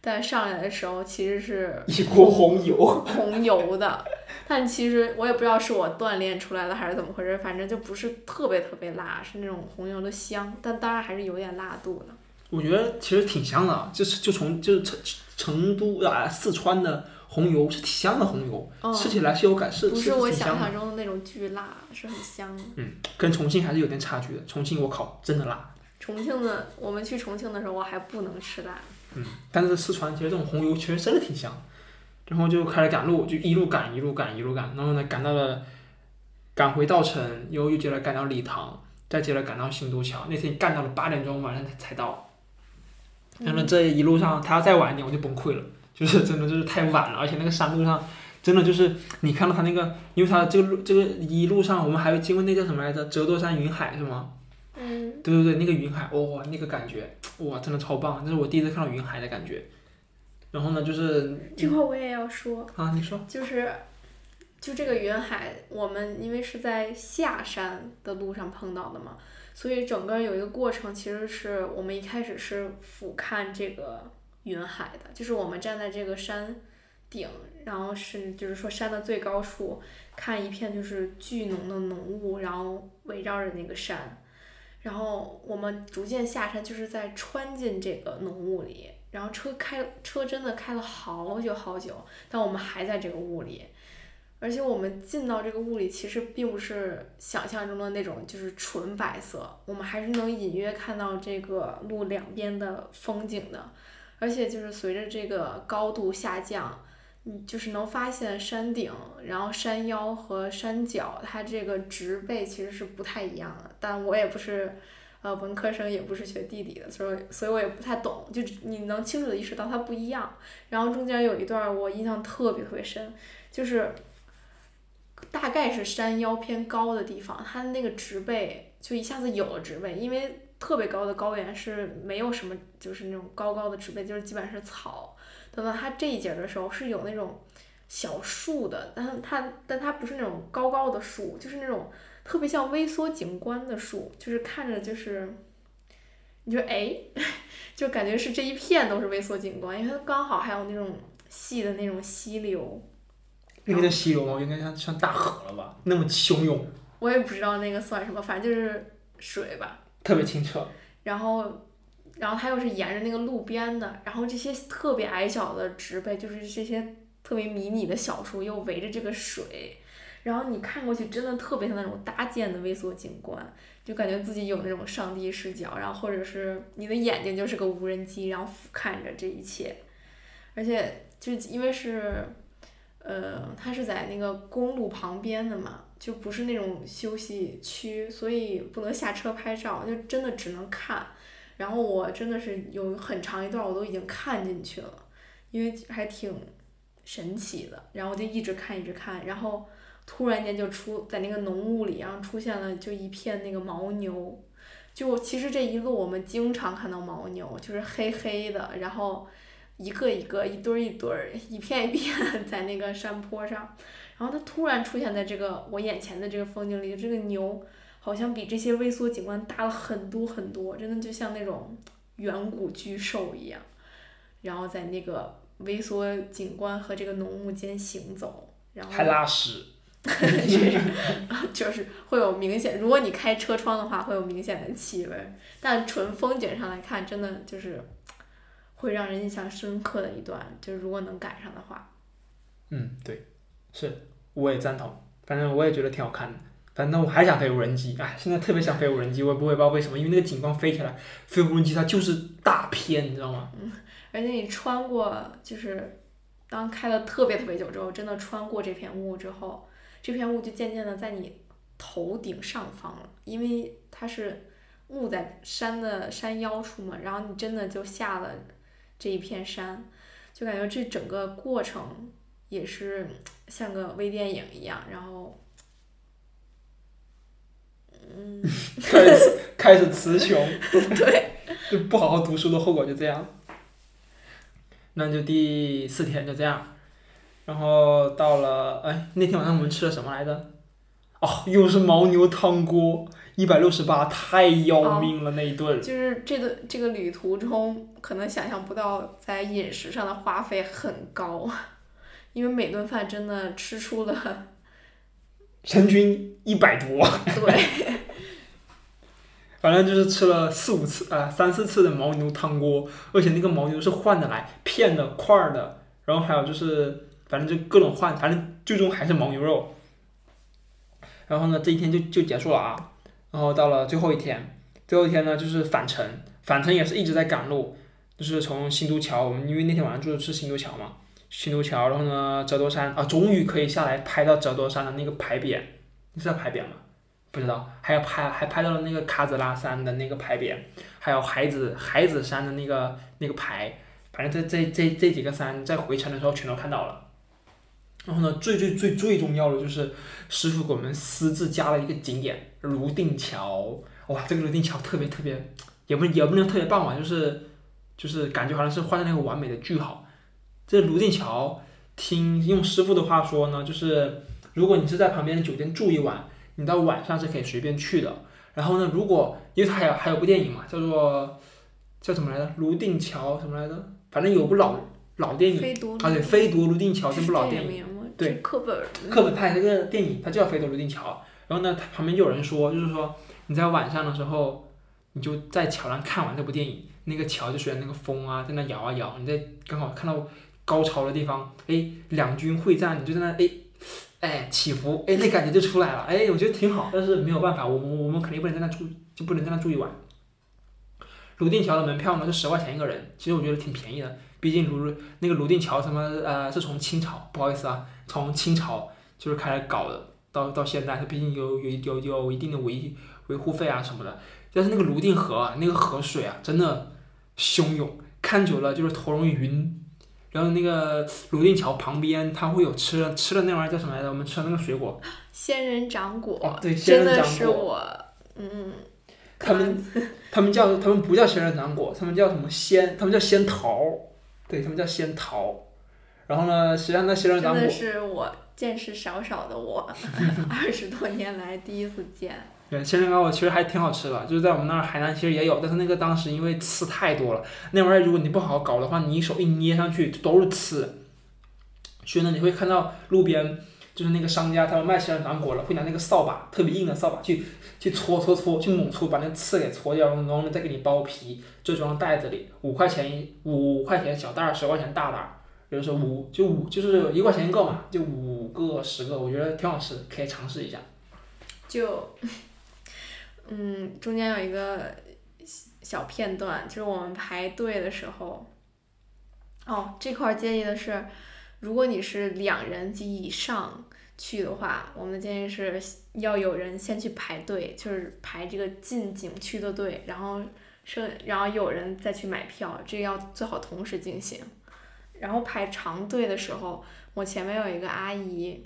但上来的时候其实是 一锅红油。红油的，但其实我也不知道是我锻炼出来的还是怎么回事，反正就不是特别特别辣，是那种红油的香，但当然还是有点辣度的。我觉得其实挺香的，就是就从就是成成都啊四川的红油是挺香的红油，嗯，吃起来是有感是是不是我。想象中的那种巨辣，是很香嗯。跟重庆还是有点差距的，重庆我靠真的辣，重庆的，我们去重庆的时候，我还不能吃辣。嗯，但是四川其实这种红油其实真的挺香。然后就开始赶路，就一路赶一路赶一路赶，然后呢赶到了赶回稻城，又又接着赶到理塘，再接着赶到新都桥。那天干到了八点钟晚上才才到。然后，这一路上他要再晚一点我就崩溃了，就是真的就是太晚了，而且那个山路上真的就是你看到他那个，因为他这个路这个一路上我们还会经过那叫什么来着？折多山云海是吗？嗯，对对对，那个云海，哇、那个感觉，哇，真的超棒，这是我第一次看到云海的感觉。然后呢，就是这块我也要说，啊，你说，就是就这个云海，我们因为是在下山的路上碰到的嘛，所以整个有一个过程，其实是我们一开始是俯瞰这个云海的，就是我们站在这个山顶，然后是就是说山的最高处，看一片就是巨浓的浓雾，然后围绕着那个山。然后我们逐渐下山，就是在穿进这个浓雾里，然后车开车真的开了好久好久，但我们还在这个雾里，而且我们进到这个雾里，其实并不是想象中的那种就是纯白色，我们还是能隐约看到这个路两边的风景的，而且就是随着这个高度下降。嗯就是能发现山顶，然后山腰和山脚，它这个植被其实是不太一样的。但我也不是，呃，文科生，也不是学地理的，所以所以我也不太懂。就你能清楚的意识到它不一样。然后中间有一段我印象特别特别深，就是大概是山腰偏高的地方，它那个植被就一下子有了植被，因为特别高的高原是没有什么就是那种高高的植被，就是基本上是草。等到它这一节的时候是有那种小树的，但它但它不是那种高高的树，就是那种特别像微缩景观的树，就是看着就是，你说哎，就感觉是这一片都是微缩景观，因为它刚好还有那种细的那种溪流，那个叫溪流吗？应该像像大河了吧？那么汹涌，我也不知道那个算什么，反正就是水吧。特别清澈。然后，然后它又是沿着那个路边的，然后这些特别矮小的植被，就是这些特别迷你的小树，又围着这个水，然后你看过去真的特别像那种搭建的微缩景观，就感觉自己有那种上帝视角，然后或者是你的眼睛就是个无人机，然后俯瞰着这一切，而且就因为是，呃，它是在那个公路旁边的嘛。就不是那种休息区，所以不能下车拍照，就真的只能看。然后我真的是有很长一段我都已经看进去了，因为还挺神奇的。然后就一直看一直看，然后突然间就出在那个浓雾里，然后出现了就一片那个牦牛。就其实这一路我们经常看到牦牛，就是黑黑的，然后一个一个、一堆一堆儿、一片一片 在那个山坡上。然后它突然出现在这个我眼前的这个风景里，这个牛好像比这些微缩景观大了很多很多，真的就像那种远古巨兽一样。然后在那个微缩景观和这个浓雾间行走，然后还拉屎，就是会有明显，如果你开车窗的话，会有明显的气味。但纯风景上来看，真的就是会让人印象深刻的一段，就是如果能赶上的话。嗯，对，是，我也赞同。反正我也觉得挺好看的。反正我还想飞无人机，哎，现在特别想飞无人机，我也不会不知道为什么，因为那个景观飞起来，飞无人机它就是大片，你知道吗？嗯而且你穿过，就是当开了特别特别久之后，真的穿过这片雾之后，这片雾就渐渐的在你头顶上方了，因为它是雾在山的山腰处嘛，然后你真的就下了这一片山，就感觉这整个过程也是像个微电影一样，然后。嗯，开始开始词穷，对，就不好好读书的后果就这样。那就第四天就这样，然后到了哎那天晚上我们吃了什么来着？哦，又是牦牛汤锅，一百六十八，太要命了、那一顿。就是这个这个旅途中，可能想象不到在饮食上的花费很高，因为每顿饭真的吃出了人均一百多。对。反正就是吃了四五次啊、呃、三四次的牦牛汤锅，而且那个牦牛是换的来，片的、块儿的，然后还有就是反正就各种换，反正最终还是牦牛肉。然后呢，这一天就就结束了啊。然后到了最后一天，最后一天呢就是返程，返程也是一直在赶路，就是从新都桥，我们因为那天晚上住的是新都桥嘛，新都桥，然后呢折多山啊，终于可以下来拍到折多山的那个牌匾，你知道牌匾吗？不知道，还有拍还拍到了那个喀子拉山的那个牌匾，还有海子海子山的那个那个牌，反正这这这这几个山在回程的时候全都看到了。然后呢，最最最最重要的就是师傅给我们私自加了一个景点泸定桥，哇，这个泸定桥特别特别，也不也不能特别棒吧，就是就是感觉好像是画的那个完美的句号。这泸定桥，听用师傅的话说呢，就是如果你是在旁边的酒店住一晚，你到晚上是可以随便去的。然后呢，如果因为它还有还有部电影嘛，叫做叫什么来着？泸定桥什么来着？反正有部老老电影飞夺啊，对，《飞夺泸定桥》这部老电影。对课本儿课本拍这个电影，它叫《飞夺泸定桥》。然后呢，它旁边就有人说，就是说你在晚上的时候，你就在桥上看完这部电影，那个桥就随着那个风啊，在那摇啊摇，你在刚好看到高潮的地方，哎，两军会战，你就在那哎，哎起伏，哎，那感觉就出来了，哎，我觉得挺好。但是没有办法，我们我们肯定不能在那住，就不能在那住一晚。泸定桥的门票呢是十块钱一个人，其实我觉得挺便宜的，毕竟泸那个泸定桥什么呃是从清朝，不好意思啊，从清朝就是开始搞的，到到现在，它毕竟有有有有一定的维维护费啊什么的。但是那个泸定河啊，那个河水啊，真的汹涌，看久了就是头容易晕。然后那个泸定桥旁边，它会有吃的吃的那玩意儿叫什么来着？我们吃的那个水果，仙人掌果，哦对仙人掌果是我，嗯，他们 他们叫他们不叫仙人掌果，他们叫什么仙？他们叫仙桃，对他们叫仙桃。然后呢，实际上那仙人掌果真的，是我见识少少的我，二十多年来第一次见。对仙人掌果其实还挺好吃的，就是在我们那儿海南其实也有，但是那个当时因为刺太多了，那玩意儿如果你不好搞的话，你一手一捏上去都是刺。所以呢，你会看到路边就是那个商家他们卖仙人掌果了，会拿那个扫把特别硬的扫把去去搓搓搓，去猛搓，把那刺给搓掉，然后呢再给你剥皮，就装袋子里，五块钱一五块钱小袋儿，十块钱大袋儿，有的时候五就五就是一块钱一个嘛，就五个十个，我觉得挺好吃，可以尝试一下。就，嗯，中间有一个小片段，就是我们排队的时候，哦，这块建议的是，如果你是两人及以上去的话，我们的建议是要有人先去排队，就是排这个进景区的队，然后剩然后有人再去买票，这个要最好同时进行。然后排长队的时候，我前面有一个阿姨，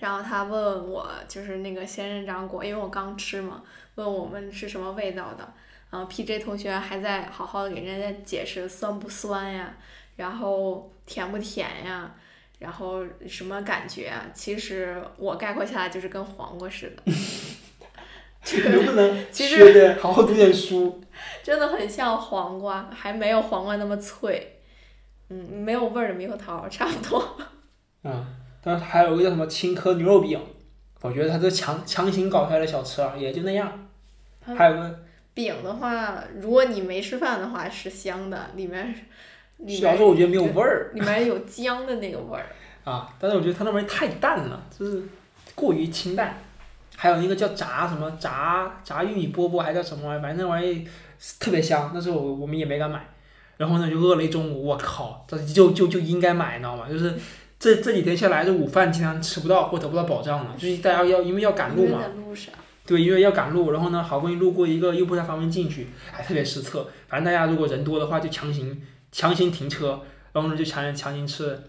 然后他问我就是那个仙人掌果，因为我刚吃嘛，问我们是什么味道的。然后 PJ 同学还在好好的给人家解释酸不酸呀，然后甜不甜呀，然后什么感觉啊？其实我概括下来就是跟黄瓜似的，能不能 其实学点好好读点书？真的很像黄瓜，还没有黄瓜那么脆。嗯，没有味儿的猕猴桃差不多。嗯，但是还有一个叫什么青稞牛肉饼，我觉得它这强强行搞出来的小吃啊，也就那样。还有个饼的话，如果你没吃饭的话是香的，里面里主要是我觉得没有味儿里面有姜的那个味儿。啊，但是我觉得它那玩意儿太淡了，就是过于清淡。还有那个叫炸什么炸炸玉米饽饽，还叫什么玩意儿，反正那玩意儿特别香，但是我我们也没敢买。然后呢，就饿了一中午，我靠，这就就就应该买，你知道吗？就是这这几天下来，这午饭经常吃不到或得不到保障了，就是大家要因为要赶路嘛，路上，对，因为要赶路，然后呢，好不容易路过一个又不太方便进去，还特别失策。反正大家如果人多的话，就强行强行停车，然后呢就强强行吃，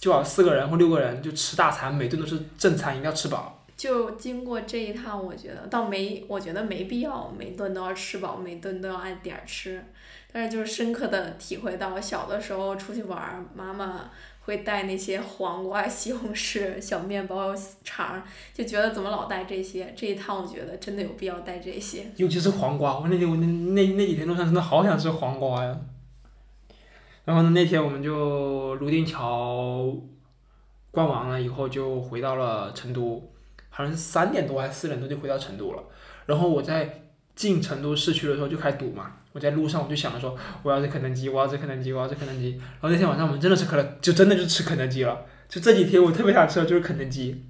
就好四个人或六个人就吃大餐，每顿都是正餐，一定要吃饱。就经过这一趟，我觉得倒没，我觉得没必要每顿都要吃饱，每顿都要按点儿吃。但是就是深刻的体会到，小的时候出去玩儿，妈妈会带那些黄瓜、西红柿、小面包肠，就觉得怎么老带这些？这一趟我觉得真的有必要带这些。尤其是黄瓜，我那天我那那那几天路上真的好想吃黄瓜呀。然后呢，那天我们就泸定桥逛完了以后，就回到了成都，好像是三点多还是四点多就回到成都了。然后我在进成都市区的时候就开始堵嘛，我在路上我就想着说，我要吃肯德基，我要吃肯德基，我要吃肯德基。然后那天晚上我们真的是可乐，就真的就吃肯德基了。就这几天我特别想吃的就是肯德基。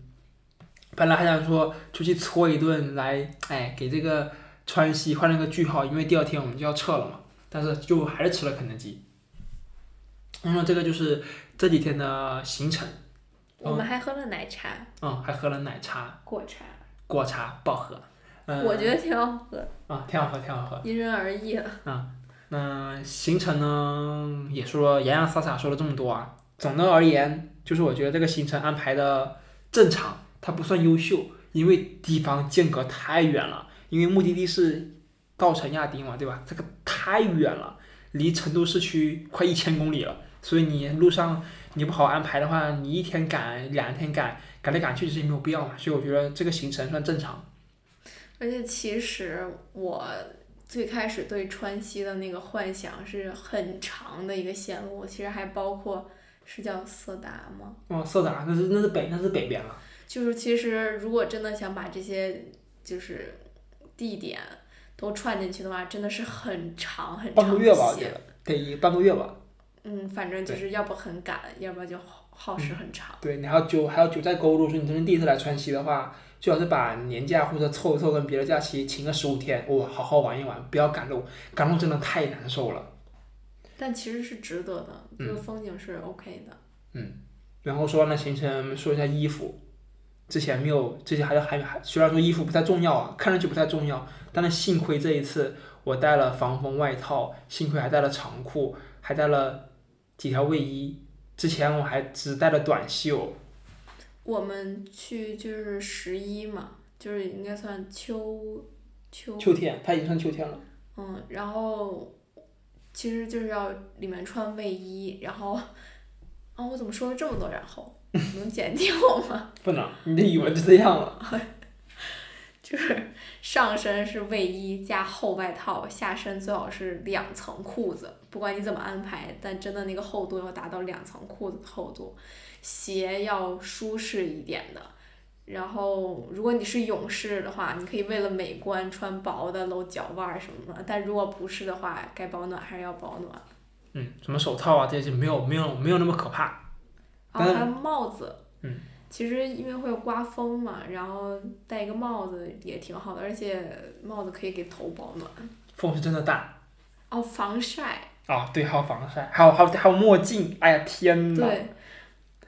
本来还想说出去搓一顿来，哎，给这个川西换了个句号，因为第二天我们就要撤了嘛。但是就还是吃了肯德基。那么这个就是这几天的行程，我们还喝了奶茶，嗯，还喝了奶茶、果茶，果茶，不好喝。嗯，我觉得挺好喝，啊，挺好喝，挺好喝。因人而异了。那行程呢，也说洋洋洒洒说了这么多啊。总的而言，就是我觉得这个行程安排的正常，它不算优秀，因为地方间隔太远了。因为目的地是稻城亚丁嘛，对吧？这个太远了，离成都市区快一千公里了，所以你路上你不好好安排的话，你一天赶两天赶，赶来赶去其实也没有必要嘛。所以我觉得这个行程算正常。而且其实我最开始对川西的那个幻想是很长的一个线路，其实还包括是叫色达吗？哦，色达那是那是北那是北边了。就是其实如果真的想把这些就是地点都串进去的话，真的是很长很长半个月吧，我的线。得得半个月吧。嗯，反正就是要不很赶，要不然就耗耗时很长。对，你还有九还有九寨沟，如果说你真的第一次来川西的话，最好是把年假或者凑一凑跟别的假期请个十五天，哇，好好玩一玩，不要赶路，赶路真的太难受了。但其实是值得的，这嗯个风景是 OK 的。嗯然后说完了行程，说一下衣服。之前没有，之前还还还，虽然说衣服不太重要啊，看上去不太重要，但是幸亏这一次我带了防风外套，幸亏还带了长裤，还带了几条卫衣。之前我还只带了短袖，我们去就是十一嘛，就是应该算秋秋秋天，它已经算秋天了。嗯，然后其实就是要里面穿卫衣，然后啊，我怎么说了这么多然后？能剪掉吗？不能，你的语文就这样了。就是上身是卫衣加厚外套，下身最好是两层裤子，不管你怎么安排，但真的那个厚度要达到两层裤子的厚度，鞋要舒适一点的。然后，如果你是勇士的话，你可以为了美观穿薄的露脚腕儿什么的，但如果不是的话，该保暖还是要保暖。嗯，什么手套啊这些没有没有没有那么可怕。但然后还有帽子，嗯，其实因为会刮风嘛，然后戴一个帽子也挺好的，而且帽子可以给头保暖。风是真的大哦，防晒，啊、对，还有防晒，还有还有还有墨镜。哎呀天呐，对，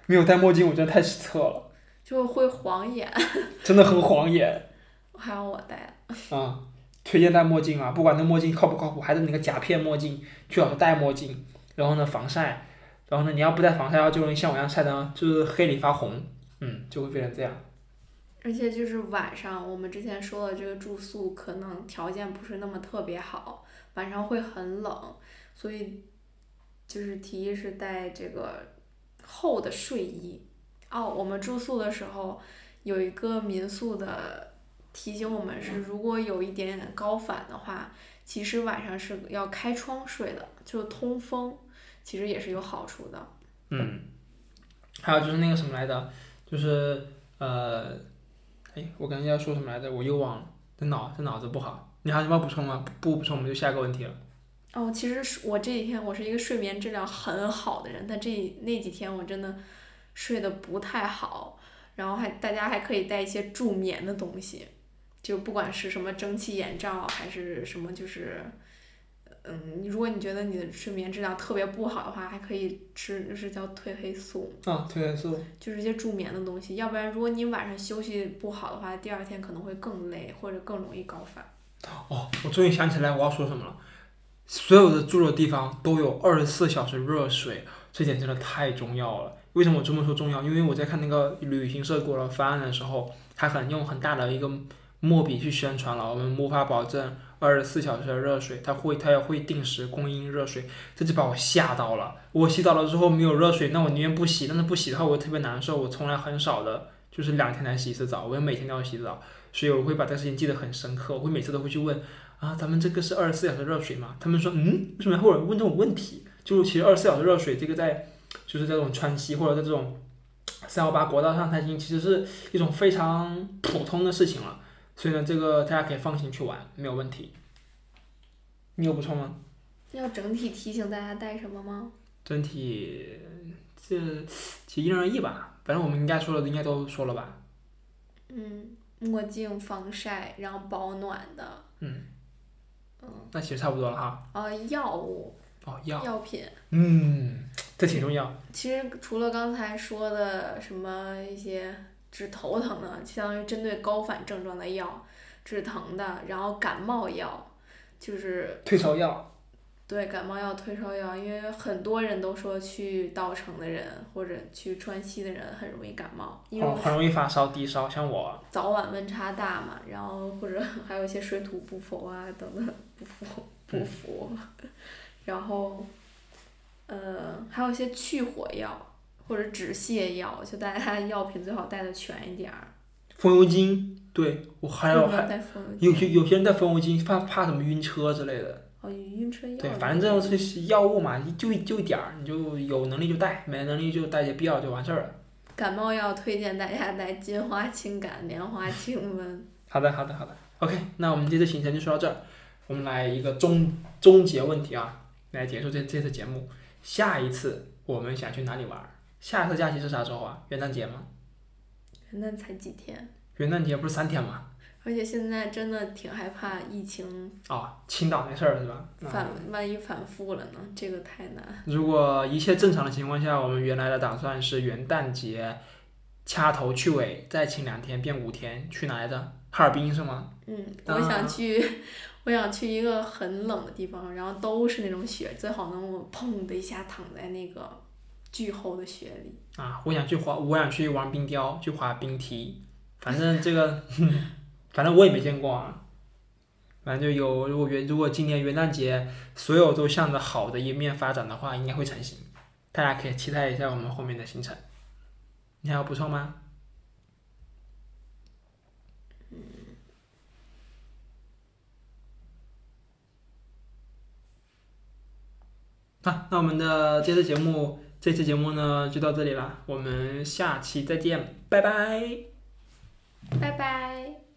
没有戴墨镜我真的太失策了，就会晃眼，真的很晃眼还好我戴了。啊、推荐戴墨镜啊，不管那墨镜靠不靠谱，还是那个甲片墨镜，最好是戴墨镜。然后呢，防晒，然后呢，你要不戴防晒的话，就容易像我一样晒的，就是黑里发红，嗯，就会变成这样。而且就是晚上，我们之前说的这个住宿可能条件不是那么特别好，晚上会很冷，所以就是提议是带这个厚的睡衣。哦，我们住宿的时候有一个民宿的提醒我们是，如果有一点点高反的话，其实晚上是要开窗睡的，就通风，其实也是有好处的。嗯，还有就是那个什么来着，就是呃，哎，我刚才要说什么来着，我又忘了，这脑这脑子不好。你还有什么补充吗？不补充我们就下一个问题了。哦，其实是我这几天我是一个睡眠质量很好的人，但这那几天我真的睡得不太好，然后还大家还可以带一些助眠的东西，就不管是什么蒸汽眼罩还是什么，就是，嗯，如果你觉得你的睡眠质量特别不好的话，还可以吃就是叫褪黑素，啊，褪黑素。就是一些助眠的东西，要不然如果你晚上休息不好的话，第二天可能会更累或者更容易高反。哦，我终于想起来我要说什么了。所有的住的地方都有二十四小时热水，这点真的太重要了。为什么我这么说重要？因为我在看那个旅行社给我的方案的时候，他很用很大的一个墨笔去宣传了，我们无法保证二十四小时的热水，它会它也会定时供应热水，这就把我吓到了。我洗澡了之后没有热水，那我宁愿不洗，但是不洗的话我特别难受。我从来很少的，就是两天才洗一次澡，我每天都要洗澡，所以我会把这个事情记得很深刻，我会每次都会去问。啊，咱们这个是二十四小时热水嘛？他们说，嗯，为什么会有人问这种问题？就其实二十四小时热水这个在，就是这种川西或者在这种三幺八国道上，它已经其实是一种非常普通的事情了。所以呢，这个大家可以放心去玩，没有问题。你有补充吗？要整体提醒大家带什么吗？整体这其实因人而异吧，反正我们应该说的应该都说了吧。嗯，墨镜、防晒，然后保暖的，那其实差不多了哈。呃，药物、哦，药，药品。嗯，这挺重要。其实除了刚才说的什么一些治头疼的，相当于针对高反症状的药，止疼的，然后感冒药，就是退烧药，对，感冒药退烧药，因为很多人都说去稻城的人或者去川西的人很容易感冒，因为哦，很容易发烧、低烧，像我。早晚温差大嘛，然后或者还有一些水土不服啊等等不服不服，然后呃还有一些去火药或者止泻药，就大家 药品最好带的全一点儿。风油精，对我还有还有油精？有有些人带风油精，怕怕什么晕车之类的。哦，有晕车药。对，反正这是药物嘛，就就一点儿，你就有能力就带，没能力就带些必要就完事儿了。感冒药推荐大家带金花清感、莲花清瘟。好的，好的，好的。OK，那我们这次行程就说到这儿，我们来一个终终结问题啊，来结束这这次节目。下一次我们想去哪里玩？下一次假期是啥时候啊？元旦节吗？元旦才几天，元旦节不是三天吗？而且现在真的挺害怕疫情哦，青岛没事儿是吧？啊反万一反复了呢？这个太难。如果一切正常的情况下，我们原来的打算是元旦节掐头去尾，再请两天变五天，去哪来着？哈尔滨是吗？嗯，啊我想去，我想去一个很冷的地方，然后都是那种雪，最好能我砰的一下躺在那个巨厚的雪里。啊，我想去滑，我想去玩冰雕，去滑冰梯，反正这个，反正我也没见过啊。反正就有，如果元如果今年元旦节所有都向着好的一面发展的话，应该会成型。大家可以期待一下我们后面的行程。你还有补充吗？好，那我们的这次节目，这期节目呢就到这里了，我们下期再见，拜拜。拜拜。